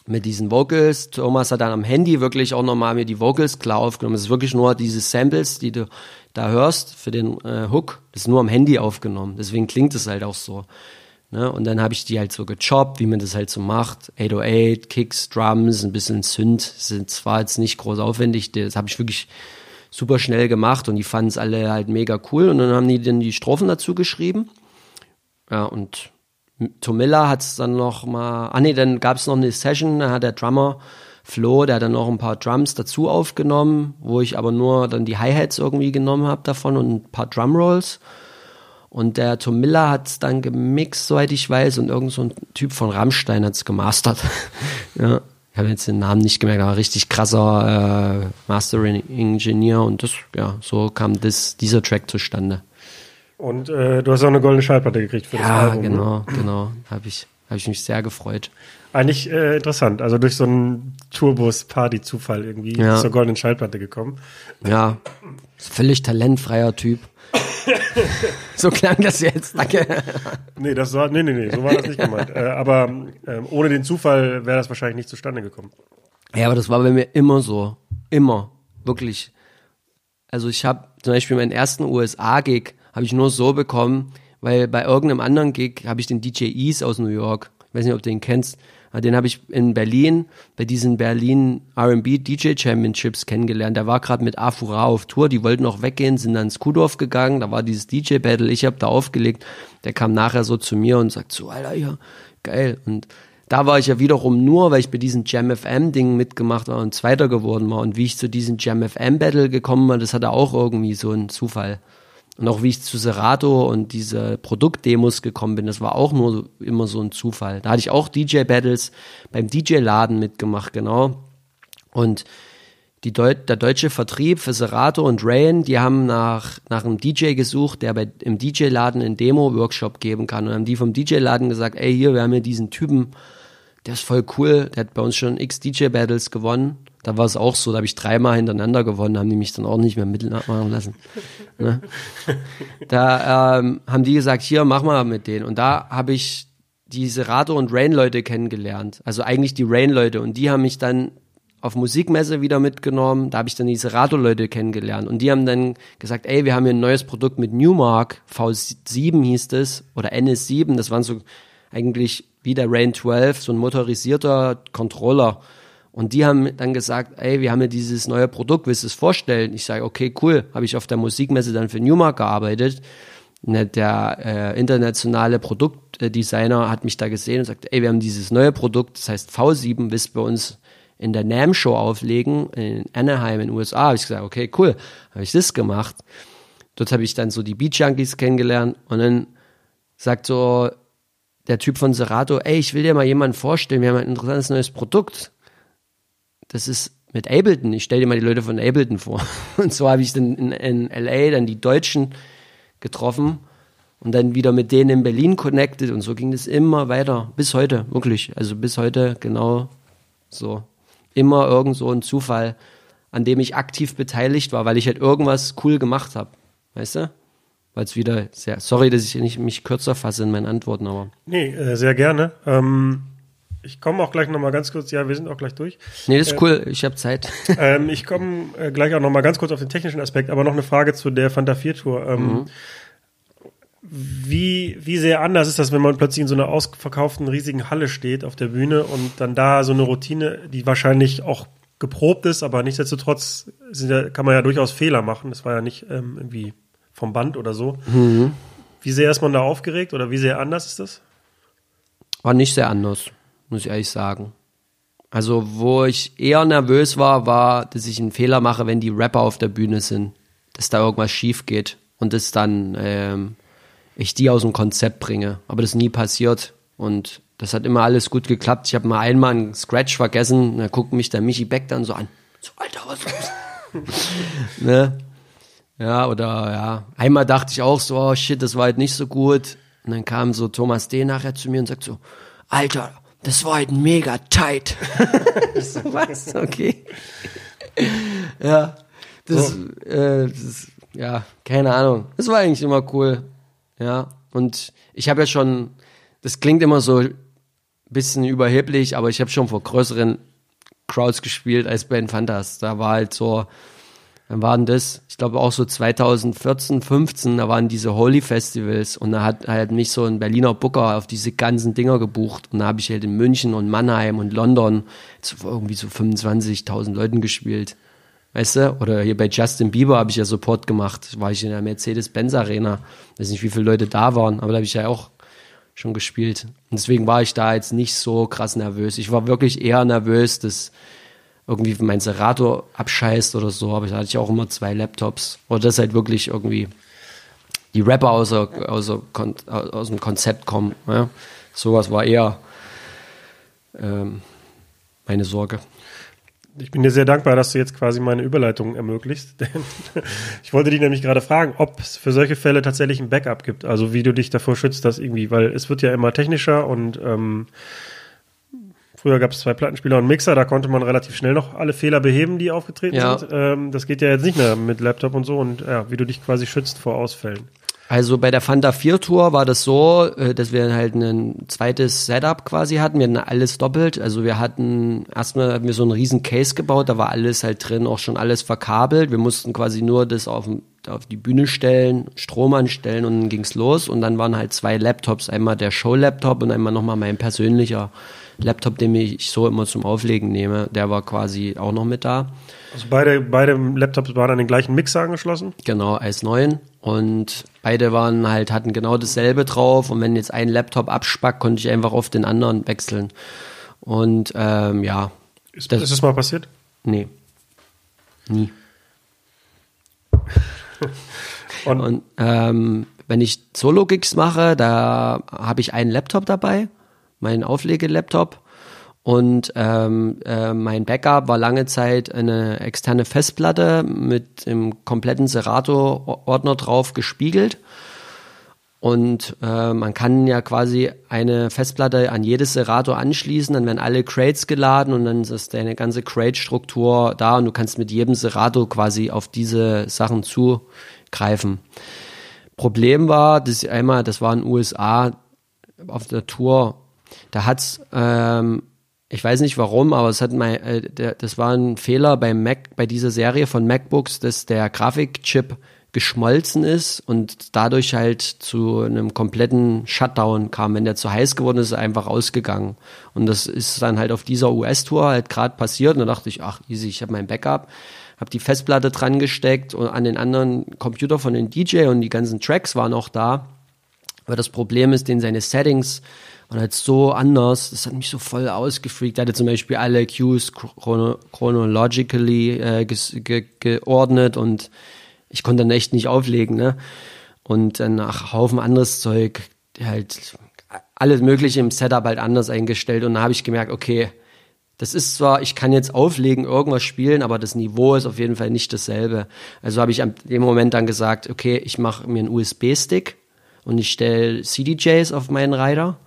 mit diesen Vocals. Thomas hat dann am Handy wirklich auch nochmal mir die Vocals klar aufgenommen. Es ist wirklich nur diese Samples, die du da hörst für den äh, Hook. Das ist nur am Handy aufgenommen. Deswegen klingt es halt auch so. Ne? Und dann habe ich die halt so gechoppt, wie man das halt so macht. 808, Kicks, Drums, ein bisschen Synth. Sind zwar jetzt nicht groß aufwendig, das habe ich wirklich super schnell gemacht und die fanden es alle halt mega cool und dann haben die dann die Strophen dazu geschrieben. Ja, und Tomilla hat es dann noch mal, ah nee, dann gab es noch eine Session, da hat der Drummer Flo, der hat dann noch ein paar Drums dazu aufgenommen, wo ich aber nur dann die Hi-Hats irgendwie genommen habe davon und ein paar Drumrolls. Und der Tomilla hat es dann gemixt, soweit ich weiß, und irgend so ein Typ von Rammstein hat es gemastert. ja habe jetzt den Namen nicht gemerkt, aber richtig krasser äh, Mastering-Ingenieur und das, ja, so kam das, dieser Track zustande. Und äh, du hast auch eine goldene Schallplatte gekriegt für ja, das Album. Ja, genau, genau. Habe ich, hab ich mich sehr gefreut. Eigentlich äh, interessant. Also durch so einen Tourbus-Party-Zufall irgendwie ja. zur goldenen Schallplatte gekommen. Ja, völlig talentfreier Typ. so klang das jetzt, danke. nee, das war, nee, nee, nee, so war das nicht gemeint. Äh, aber äh, ohne den Zufall wäre das wahrscheinlich nicht zustande gekommen. Ja, aber das war bei mir immer so. Immer. Wirklich. Also ich habe zum Beispiel meinen ersten USA-Gig habe ich nur so bekommen, weil bei irgendeinem anderen Gig habe ich den DJ Ease aus New York, ich weiß nicht, ob du den kennst, den habe ich in Berlin bei diesen Berlin R&B DJ Championships kennengelernt. Der war gerade mit Afura auf Tour, die wollten noch weggehen, sind dann ins Kudorf gegangen, da war dieses DJ Battle, ich habe da aufgelegt. Der kam nachher so zu mir und sagt so, Alter, ja, geil. Und da war ich ja wiederum nur, weil ich bei diesem Jam FM Ding mitgemacht war und Zweiter geworden war. Und wie ich zu diesem Jam FM Battle gekommen war, das hatte auch irgendwie so einen Zufall. Und auch wie ich zu Serato und diese Produktdemos gekommen bin, das war auch nur immer so ein Zufall. Da hatte ich auch DJ-Battles beim DJ-Laden mitgemacht, genau. Und die Deu der deutsche Vertrieb für Serato und Rain, die haben nach, nach einem DJ gesucht, der bei, im DJ-Laden einen Demo-Workshop geben kann. Und haben die vom DJ-Laden gesagt, ey, hier, wir haben hier diesen Typen, der ist voll cool, der hat bei uns schon x DJ-Battles gewonnen. Da war es auch so, da habe ich dreimal hintereinander gewonnen, haben die mich dann auch nicht mehr mitmachen lassen. ne? Da ähm, haben die gesagt, hier, mach mal mit denen. Und da habe ich diese Rato- und Rain-Leute kennengelernt. Also eigentlich die Rain-Leute. Und die haben mich dann auf Musikmesse wieder mitgenommen. Da habe ich dann diese Rato-Leute kennengelernt. Und die haben dann gesagt, ey, wir haben hier ein neues Produkt mit Newmark, V7 hieß es, oder NS7. Das waren so eigentlich wie der Rain 12, so ein motorisierter Controller. Und die haben dann gesagt, ey, wir haben ja dieses neue Produkt, willst du es vorstellen? Ich sage, okay, cool. Habe ich auf der Musikmesse dann für Newmark gearbeitet. Ne, der äh, internationale Produktdesigner hat mich da gesehen und sagt, ey, wir haben dieses neue Produkt, das heißt V7, willst du bei uns in der NAM Show auflegen, in Anaheim in den USA. Habe ich gesagt, okay, cool. Habe ich das gemacht. Dort habe ich dann so die Beat Junkies kennengelernt und dann sagt so der Typ von Serato, ey, ich will dir mal jemanden vorstellen, wir haben ein interessantes neues Produkt das ist mit Ableton. Ich stelle dir mal die Leute von Ableton vor. Und so habe ich dann in, in LA dann die Deutschen getroffen und dann wieder mit denen in Berlin connected und so ging das immer weiter bis heute, wirklich. Also bis heute genau so. Immer irgend so ein Zufall, an dem ich aktiv beteiligt war, weil ich halt irgendwas cool gemacht habe. Weißt du? Weil es wieder sehr, sorry, dass ich nicht mich kürzer fasse in meinen Antworten, aber. Nee, äh, sehr gerne. Ähm, ich komme auch gleich nochmal ganz kurz, ja, wir sind auch gleich durch. Nee, das ist äh, cool, ich habe Zeit. Ähm, ich komme äh, gleich auch nochmal ganz kurz auf den technischen Aspekt, aber noch eine Frage zu der Fanta 4 Tour. Ähm, mhm. Wie, wie sehr anders ist das, wenn man plötzlich in so einer ausverkauften riesigen Halle steht auf der Bühne und dann da so eine Routine, die wahrscheinlich auch geprobt ist, aber nichtsdestotrotz ja, kann man ja durchaus Fehler machen. Das war ja nicht ähm, irgendwie vom Band oder so. Mhm. Wie sehr ist man da aufgeregt oder wie sehr anders ist das? War nicht sehr anders, muss ich ehrlich sagen. Also, wo ich eher nervös war, war, dass ich einen Fehler mache, wenn die Rapper auf der Bühne sind. Dass da irgendwas schief geht und das dann ähm, ich die aus dem Konzept bringe. Aber das ist nie passiert. Und das hat immer alles gut geklappt. Ich habe mal einmal einen Scratch vergessen. Da guckt mich der Michi Beck dann so an. So, Alter, was ist ne? Ja, oder ja. Einmal dachte ich auch so, oh shit, das war halt nicht so gut. Und dann kam so Thomas D. nachher zu mir und sagt so, Alter, das war halt mega tight. so, was? Okay. ja, das, äh, das, ja, keine Ahnung. Das war eigentlich immer cool. Ja, und ich habe ja schon, das klingt immer so ein bisschen überheblich, aber ich habe schon vor größeren Crowds gespielt als bei Fantas. Da war halt so, dann waren das, ich glaube auch so 2014, 15, da waren diese Holy Festivals und da hat halt mich so ein Berliner Booker auf diese ganzen Dinger gebucht und da habe ich halt in München und Mannheim und London irgendwie so 25.000 Leuten gespielt. Weißt du? Oder hier bei Justin Bieber habe ich ja Support gemacht. War ich in der Mercedes-Benz Arena. Weiß nicht, wie viele Leute da waren, aber da habe ich ja auch schon gespielt. Und deswegen war ich da jetzt nicht so krass nervös. Ich war wirklich eher nervös, dass irgendwie mein Serato abscheißt oder so, aber da hatte ich auch immer zwei Laptops. Oder dass halt wirklich irgendwie die Rapper außer, außer, aus dem Konzept kommen. Ja? Sowas war eher ähm, meine Sorge. Ich bin dir sehr dankbar, dass du jetzt quasi meine Überleitung ermöglicht. Denn ich wollte dich nämlich gerade fragen, ob es für solche Fälle tatsächlich ein Backup gibt. Also wie du dich davor schützt, dass irgendwie, weil es wird ja immer technischer und ähm, früher gab es zwei Plattenspieler und Mixer, da konnte man relativ schnell noch alle Fehler beheben, die aufgetreten Ja. sind. Ähm, das geht ja jetzt nicht mehr mit Laptop und so und ja, wie du dich quasi schützt vor Ausfällen. Also bei der Fanta 4 Tour war das so, äh, dass wir halt ein zweites Setup quasi hatten. Wir hatten alles doppelt. Also wir hatten, erstmal hatten wir so einen riesen Case gebaut, da war alles halt drin, auch schon alles verkabelt. Wir mussten quasi nur das auf, auf die Bühne stellen, Strom anstellen und dann ging's los. Und dann waren halt zwei Laptops, einmal der Show-Laptop und einmal nochmal mein persönlicher Laptop, den ich so immer zum Auflegen nehme. Der war quasi auch noch mit da. Also beide, beide Laptops waren an den gleichen Mixer angeschlossen. Genau, als neuen. Und beide waren halt, hatten genau dasselbe drauf. Und wenn jetzt ein Laptop abspackt, konnte ich einfach auf den anderen wechseln. Und ähm, ja, Ist, Das- ist das mal passiert? nee. Nie. Und, Und ähm, wenn ich Solo-Gigs mache, da habe ich einen Laptop dabei, meinen Auflegelaptop. Und ähm, äh, mein Backup war lange Zeit eine externe Festplatte mit dem kompletten Serato-Ordner drauf gespiegelt. Und äh, man kann ja quasi eine Festplatte an jedes Serato anschließen, dann werden alle Crates geladen und dann ist deine ganze Crate-Struktur da und du kannst mit jedem Serato quasi auf diese Sachen zugreifen. Problem war, dass einmal, das war in den USA auf der Tour, da hat's, ähm, ich weiß nicht warum, aber es hat mein, äh, der, das war ein Fehler beim Mac, bei dieser Serie von MacBooks, dass der Grafikchip geschmolzen ist und dadurch halt zu einem kompletten Shutdown kam. Wenn der zu heiß geworden ist, ist er einfach ausgegangen. Und das ist dann halt auf dieser US-Tour halt gerade passiert. Und da dachte ich, ach easy, ich habe mein Backup, habe die Festplatte dran gesteckt und an den anderen Computer von den DJ und die ganzen Tracks waren auch da. Aber das Problem ist, den seine Settings waren halt so anders, das hat mich so voll ausgefreakt. Er hatte zum Beispiel alle Cues chrono chronologically äh, ge geordnet und ich konnte dann echt nicht auflegen, ne? Und dann nach Haufen anderes Zeug, halt alles Mögliche im Setup halt anders eingestellt und da habe ich gemerkt, okay, das ist zwar, ich kann jetzt auflegen, irgendwas spielen, aber das Niveau ist auf jeden Fall nicht dasselbe. Also habe ich an dem Moment dann gesagt, okay, ich mache mir einen USB-Stick und ich stelle CDJs auf meinen Rider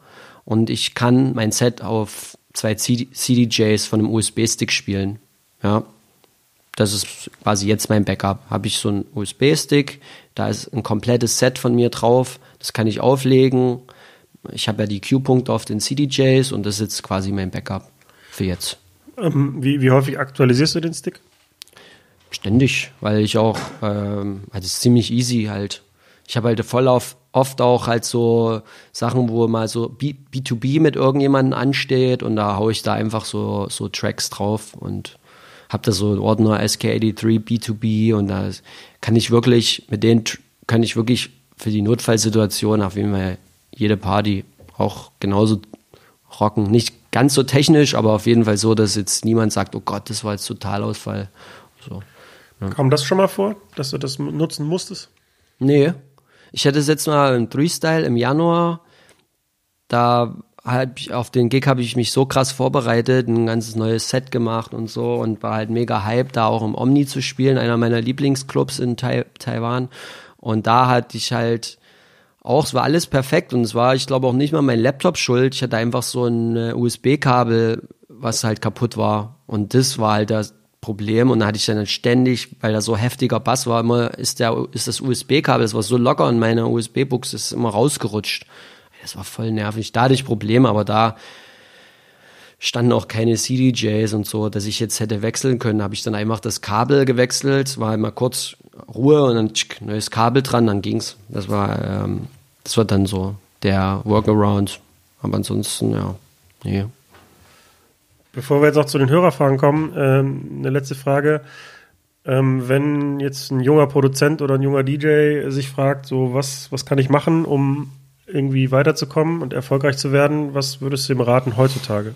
und ich kann mein Set auf zwei CD CDJs von einem USB-Stick spielen. Ja, das ist quasi jetzt mein Backup. Habe ich so einen USB-Stick, da ist ein komplettes Set von mir drauf, das kann ich auflegen. Ich habe ja die Q-Punkte auf den CDJs und das ist jetzt quasi mein Backup für jetzt. ähm, wie, wie häufig aktualisierst du den Stick? Ständig, weil ich auch, ähm, halt ist ziemlich easy halt. Ich habe halt voll auf oft auch halt so Sachen, wo mal so B B2B mit irgendjemandem ansteht und da haue ich da einfach so, so Tracks drauf und habe da so einen Ordner SK83 B2B und da kann ich wirklich, mit denen kann ich wirklich für die Notfallsituation auf jeden Fall jede Party auch genauso rocken. Nicht ganz so technisch, aber auf jeden Fall so, dass jetzt niemand sagt, oh Gott, das war jetzt Totalausfall. So. Ja. Kam das schon mal vor, dass du das nutzen musstest? Nee, ich hatte es jetzt mal im Three-Style im Januar. Da hab ich, auf den Gig habe ich mich so krass vorbereitet, ein ganzes neues Set gemacht und so und war halt mega hyped, da auch im Omni zu spielen, einer meiner Lieblingsclubs in tai Taiwan. Und da hatte ich halt auch, es war alles perfekt und es war, ich glaube, auch nicht mal mein Laptop schuld. Ich hatte einfach so ein USB-Kabel, was halt kaputt war. Und das war halt das, Problem und da hatte ich dann ständig, weil da so heftiger Bass war, immer ist der ist das USB-Kabel, das war so locker in meiner USB-Buchse, ist immer rausgerutscht. Das war voll nervig. Da hatte ich Probleme, aber da standen auch keine CDJs und so, dass ich jetzt hätte wechseln können. Habe ich dann einfach das Kabel gewechselt, war immer kurz Ruhe und dann tschk, neues Kabel dran, dann ging's. Das war ähm, das war dann so der Workaround. Aber ansonsten ja, nee. Bevor wir jetzt auch zu den Hörerfragen kommen, ähm, eine letzte Frage. Ähm, wenn jetzt ein junger Produzent oder ein junger DJ sich fragt, so was, was kann ich machen, um irgendwie weiterzukommen und erfolgreich zu werden, was würdest du ihm raten heutzutage?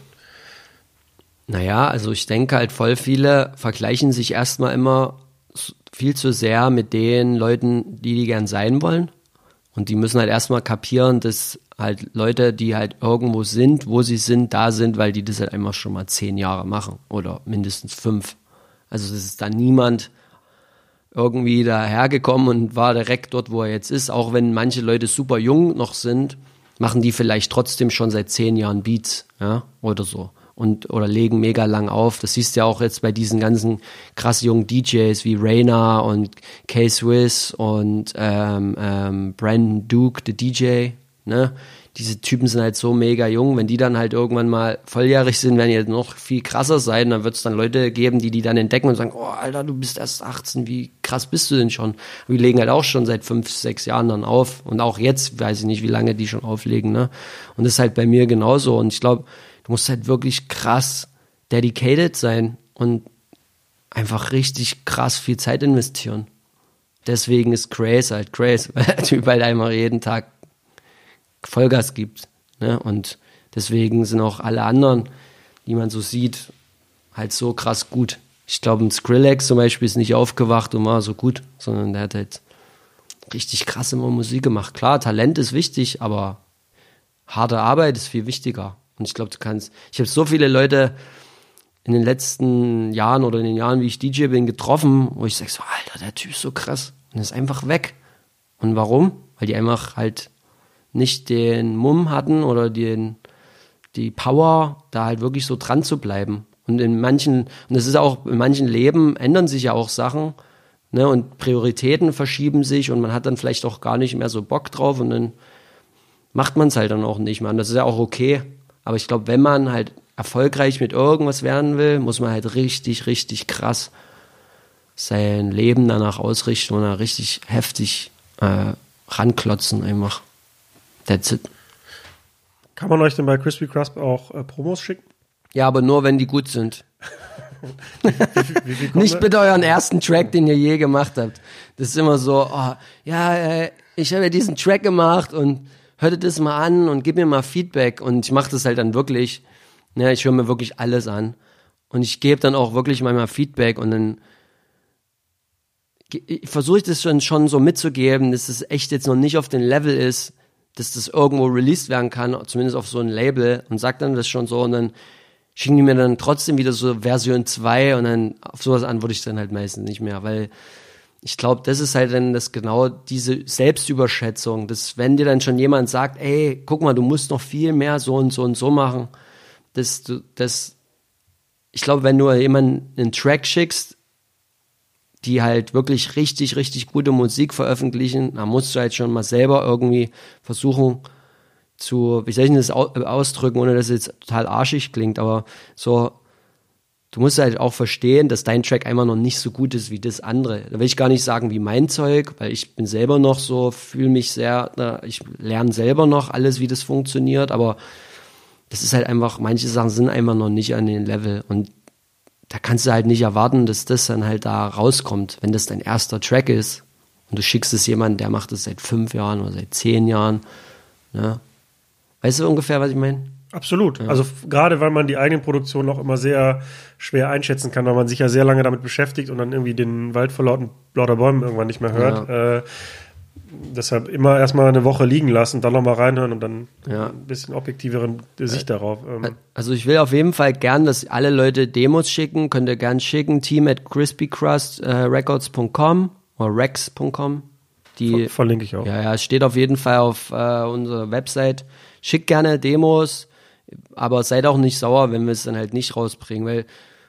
Naja, also ich denke halt voll viele vergleichen sich erstmal immer viel zu sehr mit den Leuten, die die gern sein wollen. Und die müssen halt erstmal kapieren, dass halt Leute, die halt irgendwo sind, wo sie sind, da sind, weil die das halt einfach schon mal zehn Jahre machen oder mindestens fünf. Also das ist dann niemand irgendwie dahergekommen und war direkt dort, wo er jetzt ist. Auch wenn manche Leute super jung noch sind, machen die vielleicht trotzdem schon seit zehn Jahren Beats, ja, oder so und oder legen mega lang auf. Das siehst du ja auch jetzt bei diesen ganzen krass jungen DJs wie Rainer und K-Swiss und ähm, ähm, Brandon Duke, der DJ, ne? Diese Typen sind halt so mega jung. Wenn die dann halt irgendwann mal volljährig sind, werden die halt noch viel krasser sein. Dann wird es dann Leute geben, die die dann entdecken und sagen, oh Alter, du bist erst 18, wie krass bist du denn schon? Wir legen halt auch schon seit fünf, sechs Jahren dann auf. Und auch jetzt weiß ich nicht, wie lange die schon auflegen. Ne? Und das ist halt bei mir genauso. Und ich glaube, Du musst halt wirklich krass dedicated sein und einfach richtig krass viel Zeit investieren. Deswegen ist Grace halt Grace, weil der Typ halt einfach jeden Tag Vollgas gibt. Ne? Und deswegen sind auch alle anderen, die man so sieht, halt so krass gut. Ich glaube, ein Skrillex zum Beispiel ist nicht aufgewacht und war so gut, sondern der hat halt richtig krass immer Musik gemacht. Klar, Talent ist wichtig, aber harte Arbeit ist viel wichtiger. Und ich glaube, du kannst, ich habe so viele Leute in den letzten Jahren oder in den Jahren, wie ich DJ bin, getroffen, wo ich sage so, Alter, der Typ ist so krass und ist einfach weg. Und warum? Weil die einfach halt nicht den Mumm hatten oder den, die Power, da halt wirklich so dran zu bleiben. Und in manchen, und das ist auch, in manchen Leben ändern sich ja auch Sachen, ne, und Prioritäten verschieben sich und man hat dann vielleicht auch gar nicht mehr so Bock drauf und dann macht man es halt dann auch nicht mehr. Und das ist ja auch okay. Aber ich glaube, wenn man halt erfolgreich mit irgendwas werden will, muss man halt richtig, richtig krass sein Leben danach ausrichten und da richtig heftig äh, ranklotzen einfach. That's it. Kann man euch denn bei Crispy Crust auch äh, Promos schicken? Ja, aber nur, wenn die gut sind. wie wie viel Nicht bitte euren ersten Track, den ihr je gemacht habt. Das ist immer so, oh, ja, äh, ich habe ja diesen Track gemacht und hör dir das mal an und gib mir mal Feedback. Und ich mache das halt dann wirklich. Ja, ich höre mir wirklich alles an. Und ich gebe dann auch wirklich manchmal Feedback und dann versuche ich das schon, so mitzugeben, dass es echt jetzt noch nicht auf dem Level ist, dass das irgendwo released werden kann, zumindest auf so ein Label und sagt dann das schon so und dann schicken die mir dann trotzdem wieder so Version 2 und dann auf sowas antworte ich dann halt meistens nicht mehr, weil ich glaube, das ist halt dann das genau diese Selbstüberschätzung, dass wenn dir dann schon jemand sagt, ey, guck mal, du musst noch viel mehr so und so und so machen, dass du das, ich glaube, wenn du jemanden einen Track schickst, die halt wirklich richtig, richtig gute Musik veröffentlichen, dann musst du halt schon mal selber irgendwie versuchen zu, wie soll ich das ausdrücken, ohne dass es jetzt total arschig klingt, aber so du musst halt auch verstehen, dass dein Track einfach noch nicht so gut ist wie das andere. Da will ich gar nicht sagen wie mein Zeug, weil ich bin selber noch so, fühle mich sehr, ich lerne selber noch alles, wie das funktioniert, aber das ist halt einfach, manche Sachen sind einfach noch nicht an den Level und da kannst du halt nicht erwarten, dass das dann halt da rauskommt, wenn das dein erster Track ist und du schickst es jemandem, der macht das seit fünf Jahren oder seit zehn Jahren. Ne? Weißt du ungefähr, was ich meine? Absolut. Ja. Also gerade weil man die eigene Produktion auch immer sehr schwer einschätzen kann, weil man sich ja sehr lange damit beschäftigt und dann irgendwie den Wald vor lauten, lauter Bäumen irgendwann nicht mehr hört. Ja. Äh, deshalb immer erstmal eine Woche liegen lassen, dann nochmal reinhören und dann ja. ein bisschen objektivere Sicht darauf. Ähm. Also ich will auf jeden Fall gern, dass alle Leute Demos schicken, könnt ihr gern schicken, team at crispycrustrecords.com äh, oder rex.com. Die Ver verlinke ich auch. Ja, ja, es steht auf jeden Fall auf äh, unserer Website. Schickt gerne Demos, aber seid auch nicht sauer, wenn wir es dann halt nicht rausbringen, weil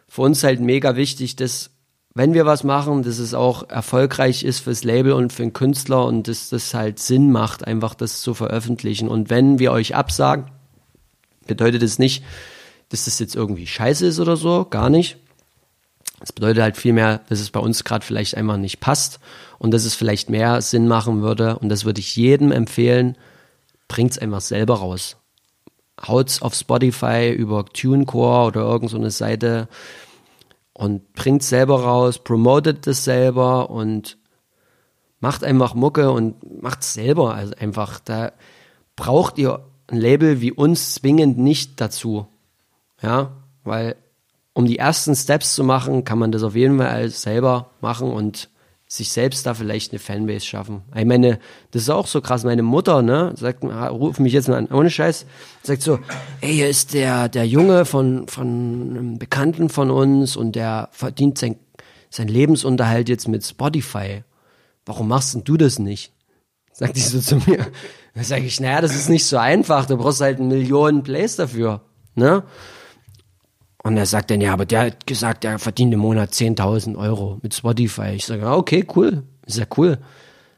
für uns halt mega wichtig, dass wenn wir was machen, dass es auch erfolgreich ist fürs Label und für den Künstler und dass das halt Sinn macht, einfach das zu veröffentlichen. Und wenn wir euch absagen, bedeutet es das nicht, dass das jetzt irgendwie scheiße ist oder so, gar nicht. Das bedeutet halt vielmehr, dass es bei uns gerade vielleicht einfach nicht passt und dass es vielleicht mehr Sinn machen würde. Und das würde ich jedem empfehlen, bringt es einfach selber raus. Haut's auf Spotify über TuneCore oder irgendeine so Seite und bringt selber raus, promotet das selber und macht einfach Mucke und macht selber. Also einfach, da braucht ihr ein Label wie uns zwingend nicht dazu. Ja, weil um die ersten Steps zu machen, kann man das auf jeden Fall selber machen und sich selbst da vielleicht eine Fanbase schaffen. Ich meine, das ist auch so krass. Meine Mutter, ne, sagt, ruft mich jetzt mal an, ohne Scheiß, sagt so, ey, hier ist der, der Junge von, von einem Bekannten von uns und der verdient sein, sein Lebensunterhalt jetzt mit Spotify. Warum machst denn du das nicht? Sagt die so zu mir. Da sage ich, naja, das ist nicht so einfach. Du brauchst halt Millionen Plays dafür, ne? Und er sagt dann, ja, aber der hat gesagt, er verdient im Monat 10.000 Euro mit Spotify. Ich sage, okay, cool, ist ja cool.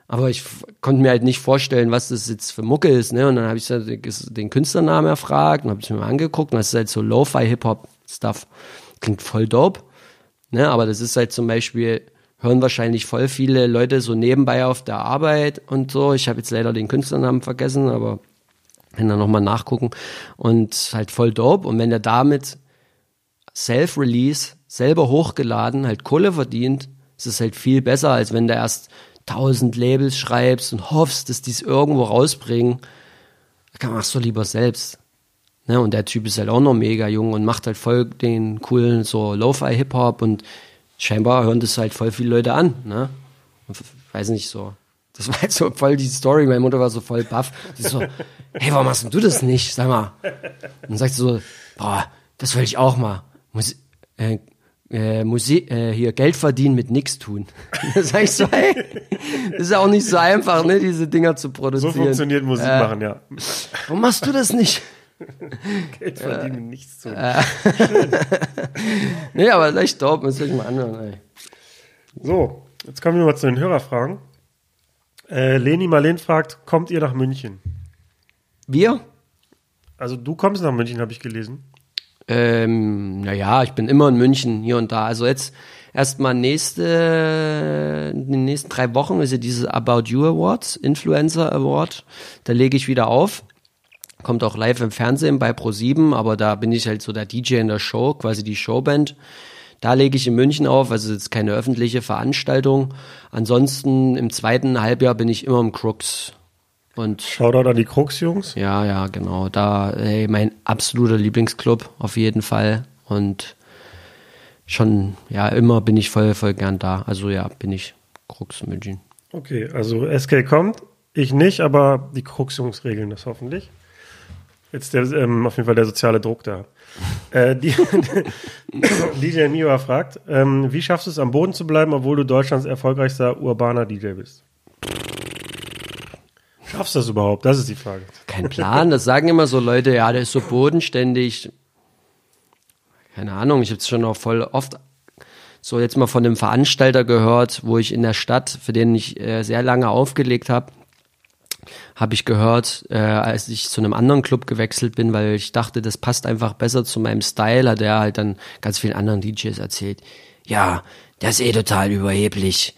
Aber ich konnte mir halt nicht vorstellen, was das jetzt für Mucke ist, ne? Und dann habe ich den Künstlernamen erfragt und habe es mir angeguckt und das ist halt so Lo-Fi Hip-Hop-Stuff. Klingt voll dope, ne? Aber das ist halt zum Beispiel, hören wahrscheinlich voll viele Leute so nebenbei auf der Arbeit und so. Ich habe jetzt leider den Künstlernamen vergessen, aber wenn dann nochmal nachgucken und halt voll dope. Und wenn er damit Self-Release, selber hochgeladen, halt Kohle verdient, ist es halt viel besser, als wenn du erst tausend Labels schreibst und hoffst, dass die es irgendwo rausbringen. Da machst du lieber selbst. Ne? Und der Typ ist halt auch noch mega jung und macht halt voll den coolen so Lo-Fi-Hip-Hop und scheinbar hören das halt voll viele Leute an. Ne? Weiß nicht so. Das war halt so voll die Story. Meine Mutter war so voll baff. Sie so, hey, warum machst du das nicht? Sag mal. Und dann sagt sie so, boah, das will ich auch mal. Mus äh, äh, Musik, äh, hier Geld verdienen mit nichts tun. da sag ich so, hey, das ist ja auch nicht so einfach, ne, diese Dinger zu produzieren. So funktioniert Musik äh, machen, ja. Warum machst du das nicht? Geld verdienen mit nichts tun. Äh, nee, aber echt dope, muss ich mal anhören, ey. So, jetzt kommen wir mal zu den Hörerfragen. Äh, Leni Marleen fragt, kommt ihr nach München? Wir? Also du kommst nach München, habe ich gelesen. Ähm, naja, ich bin immer in München hier und da. Also jetzt erstmal nächste, in den nächsten drei Wochen ist ja dieses About You Awards, Influencer Award. Da lege ich wieder auf. Kommt auch live im Fernsehen bei Pro7, aber da bin ich halt so der DJ in der Show, quasi die Showband. Da lege ich in München auf, also jetzt keine öffentliche Veranstaltung. Ansonsten im zweiten Halbjahr bin ich immer im Crooks und Shoutout an die Krux-Jungs. Ja, ja, genau. Da, ey, mein absoluter Lieblingsclub auf jeden Fall. Und schon, ja, immer bin ich voll, voll gern da. Also ja, bin ich Krux München. Okay, also SK kommt, ich nicht, aber die Krux-Jungs regeln das hoffentlich. Jetzt der, ähm, auf jeden Fall der soziale Druck da. äh, die, DJ Miwa fragt, ähm, wie schaffst du es am Boden zu bleiben, obwohl du Deutschlands erfolgreichster urbaner DJ bist? Schaffst du das überhaupt? Das ist die Frage. Kein Plan. Das sagen immer so Leute, ja, der ist so bodenständig. Keine Ahnung, ich habe es schon auch voll oft so jetzt mal von einem Veranstalter gehört, wo ich in der Stadt, für den ich äh, sehr lange aufgelegt habe, habe ich gehört, äh, als ich zu einem anderen Club gewechselt bin, weil ich dachte, das passt einfach besser zu meinem Style, hat er halt dann ganz vielen anderen DJs erzählt. Ja, der ist eh total überheblich.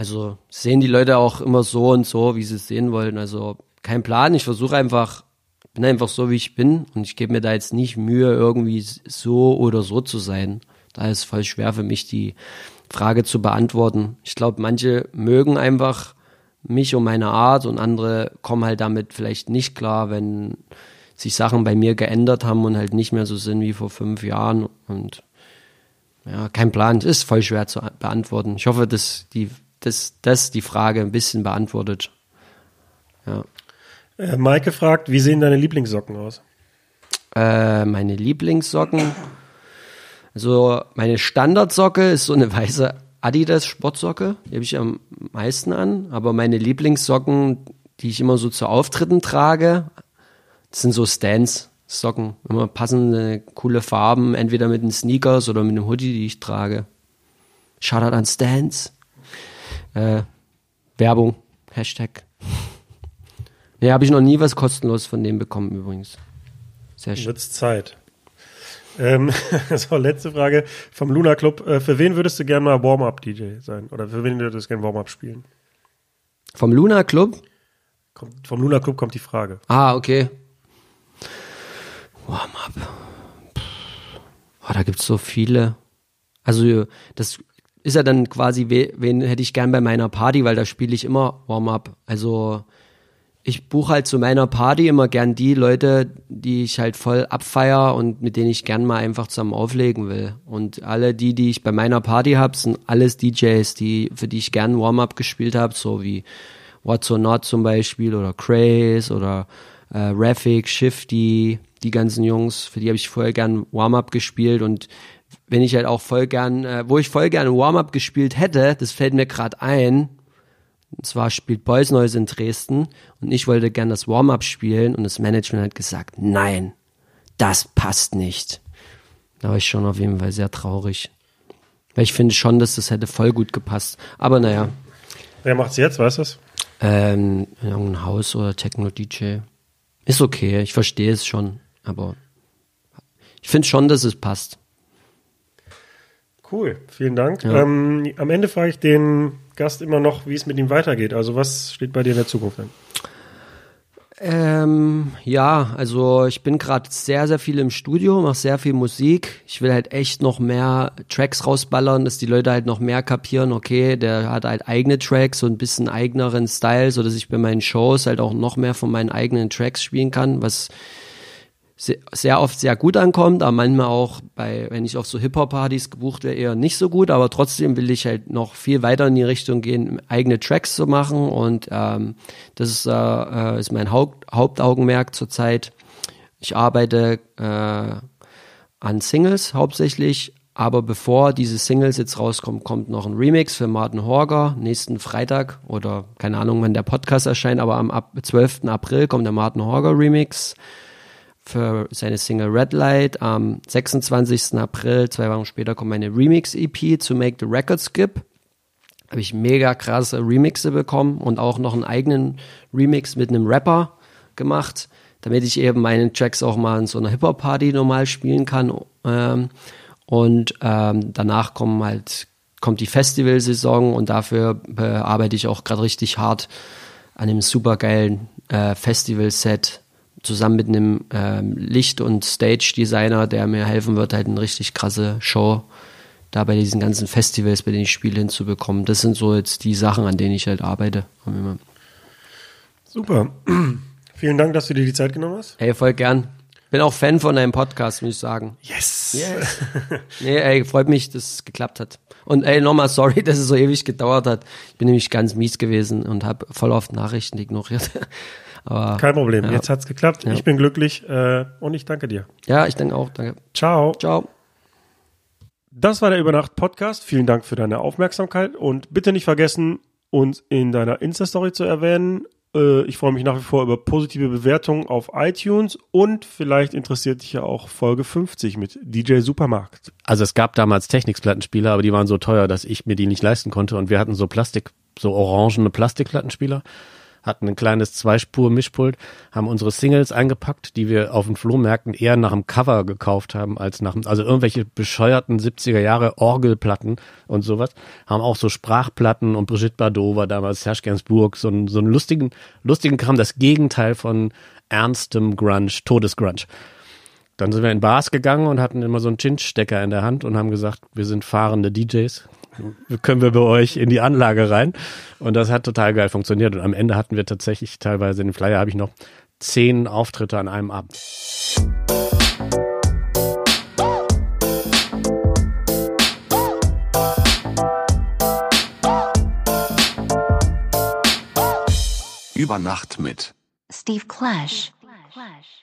Also sehen die Leute auch immer so und so, wie sie es sehen wollen. Also kein Plan. Ich versuche einfach, bin einfach so, wie ich bin und ich gebe mir da jetzt nicht Mühe, irgendwie so oder so zu sein. Da ist voll schwer für mich, die Frage zu beantworten. Ich glaube, manche mögen einfach mich und meine Art und andere kommen halt damit vielleicht nicht klar, wenn sich Sachen bei mir geändert haben und halt nicht mehr so sind wie vor fünf Jahren und ja, kein Plan. Das ist voll schwer zu beantworten. Ich hoffe, dass die, dass das die Frage ein bisschen beantwortet. Ja. Äh, Maike fragt, wie sehen deine Lieblingssocken aus? Äh, meine Lieblingssocken. Also meine Standardsocke ist so eine weiße Adidas Sportsocke, die habe ich am meisten an. Aber meine Lieblingssocken, die ich immer so zu Auftritten trage, sind so Stance Socken. Immer passende, coole Farben, entweder mit den Sneakers oder mit dem Hoodie, die ich trage. Shoutout an Stance. Äh, Werbung. Hashtag. Nee, habe ich noch nie was kostenlos von dem bekommen übrigens. Sehr schön. Wird's Zeit. Ähm, so, letzte Frage vom Luna Club. Äh, für wen würdest du gerne mal Warm-Up-DJ sein? Oder für wen würdest du gerne Warm-Up spielen? Vom Luna Club? Kommt, vom Luna Club kommt die Frage. Ah, okay. Warm-Up. Oh, da gibt's so viele. Also, das ist ja dann quasi, wen hätte ich gern bei meiner Party, weil da spiele ich immer Warm-Up. Also, ich buche halt zu meiner Party immer gern die Leute, die ich halt voll abfeier und mit denen ich gern mal einfach zusammen auflegen will. Und alle die, die ich bei meiner Party habe, sind alles DJs, die, für die ich gern Warm-up gespielt habe, so wie What's or Not zum Beispiel oder Craze oder äh, Raffic, Shifty, die ganzen Jungs, für die habe ich voll gern Warm-up gespielt und wenn ich halt auch voll gern, äh, wo ich voll gern Warm-up gespielt hätte, das fällt mir gerade ein, und zwar spielt Boys Noise in Dresden und ich wollte gern das Warm-up spielen und das Management hat gesagt, nein, das passt nicht. Da war ich schon auf jeden Fall sehr traurig. Weil ich finde schon, dass das hätte voll gut gepasst. Aber naja. Wer macht's jetzt, weißt du es? Ähm, irgendein Haus oder Techno-DJ. Ist okay, ich verstehe es schon, aber ich finde schon, dass es passt. Cool, vielen Dank. Ja. Ähm, am Ende frage ich den Gast immer noch, wie es mit ihm weitergeht. Also was steht bei dir in der Zukunft an? Ähm, ja, also ich bin gerade sehr, sehr viel im Studio, mache sehr viel Musik. Ich will halt echt noch mehr Tracks rausballern, dass die Leute halt noch mehr kapieren, okay, der hat halt eigene Tracks, so ein bisschen eigeneren Style, so dass ich bei meinen Shows halt auch noch mehr von meinen eigenen Tracks spielen kann, was sehr oft sehr gut ankommt, aber manchmal auch bei, wenn ich auf so Hip-Hop-Partys gebucht wäre, eher nicht so gut, aber trotzdem will ich halt noch viel weiter in die Richtung gehen, eigene Tracks zu machen. Und ähm, das ist, äh, äh ist mein Haupt, Hauptaugenmerk zurzeit. Ich arbeite äh, an Singles hauptsächlich, aber bevor diese Singles jetzt rauskommen, kommt noch ein Remix für Martin Horger nächsten Freitag. Oder keine Ahnung, wann der Podcast erscheint, aber am ab 12. April kommt der Martin Horger Remix für seine Single Red Light. Am 26. April, zwei Wochen später, kommt meine Remix-EP zu Make the Record Skip. Habe ich mega krasse Remixe bekommen und auch noch einen eigenen Remix mit einem Rapper gemacht, damit ich eben meine Tracks auch mal in so einer Hip-Hop-Party normal spielen kann. Ähm, und ähm, danach kommen halt, kommt die Festivalsaison und dafür bearbeite ich auch gerade richtig hart an einem supergeilen äh, Festival-Set zusammen mit einem ähm, Licht- und Stage-Designer, der mir helfen wird, halt eine richtig krasse Show da bei diesen ganzen Festivals, bei denen ich spiele, hinzubekommen. Das sind so jetzt die Sachen, an denen ich halt arbeite. Super. Vielen Dank, dass du dir die Zeit genommen hast. Hey, voll gern. Bin auch Fan von deinem Podcast, muss ich sagen. Yes. yes. nee, ey, freut mich, dass es geklappt hat. Und ey, nochmal sorry, dass es so ewig gedauert hat. Ich bin nämlich ganz mies gewesen und habe voll oft Nachrichten ignoriert. Aber, Kein Problem, ja. jetzt hat's geklappt. Ja. Ich bin glücklich äh, und ich danke dir. Ja, ich danke auch. Danke. Ciao. Ciao. Das war der Übernacht-Podcast. Vielen Dank für deine Aufmerksamkeit und bitte nicht vergessen, uns in deiner Insta-Story zu erwähnen. Äh, ich freue mich nach wie vor über positive Bewertungen auf iTunes und vielleicht interessiert dich ja auch Folge 50 mit DJ Supermarkt. Also es gab damals Technics-Plattenspieler, aber die waren so teuer, dass ich mir die nicht leisten konnte und wir hatten so Plastik, so orangene Plastikplattenspieler hatten ein kleines Zweispur-Mischpult, haben unsere Singles eingepackt, die wir auf den Flohmärkten eher nach dem Cover gekauft haben, als nach dem, also irgendwelche bescheuerten 70er Jahre Orgelplatten und sowas, haben auch so Sprachplatten und Brigitte Bardot war damals, Serge Gainsbourg, so einen, so einen lustigen, lustigen Kram, das Gegenteil von ernstem Grunge, Todesgrunge. Dann sind wir in Bars gegangen und hatten immer so einen Chinch-Stecker in der Hand und haben gesagt, wir sind fahrende DJs. Können wir bei euch in die Anlage rein? Und das hat total geil funktioniert. Und am Ende hatten wir tatsächlich teilweise in den Flyer habe ich noch zehn Auftritte an einem Abend. Über Nacht mit Steve Clash. Clash.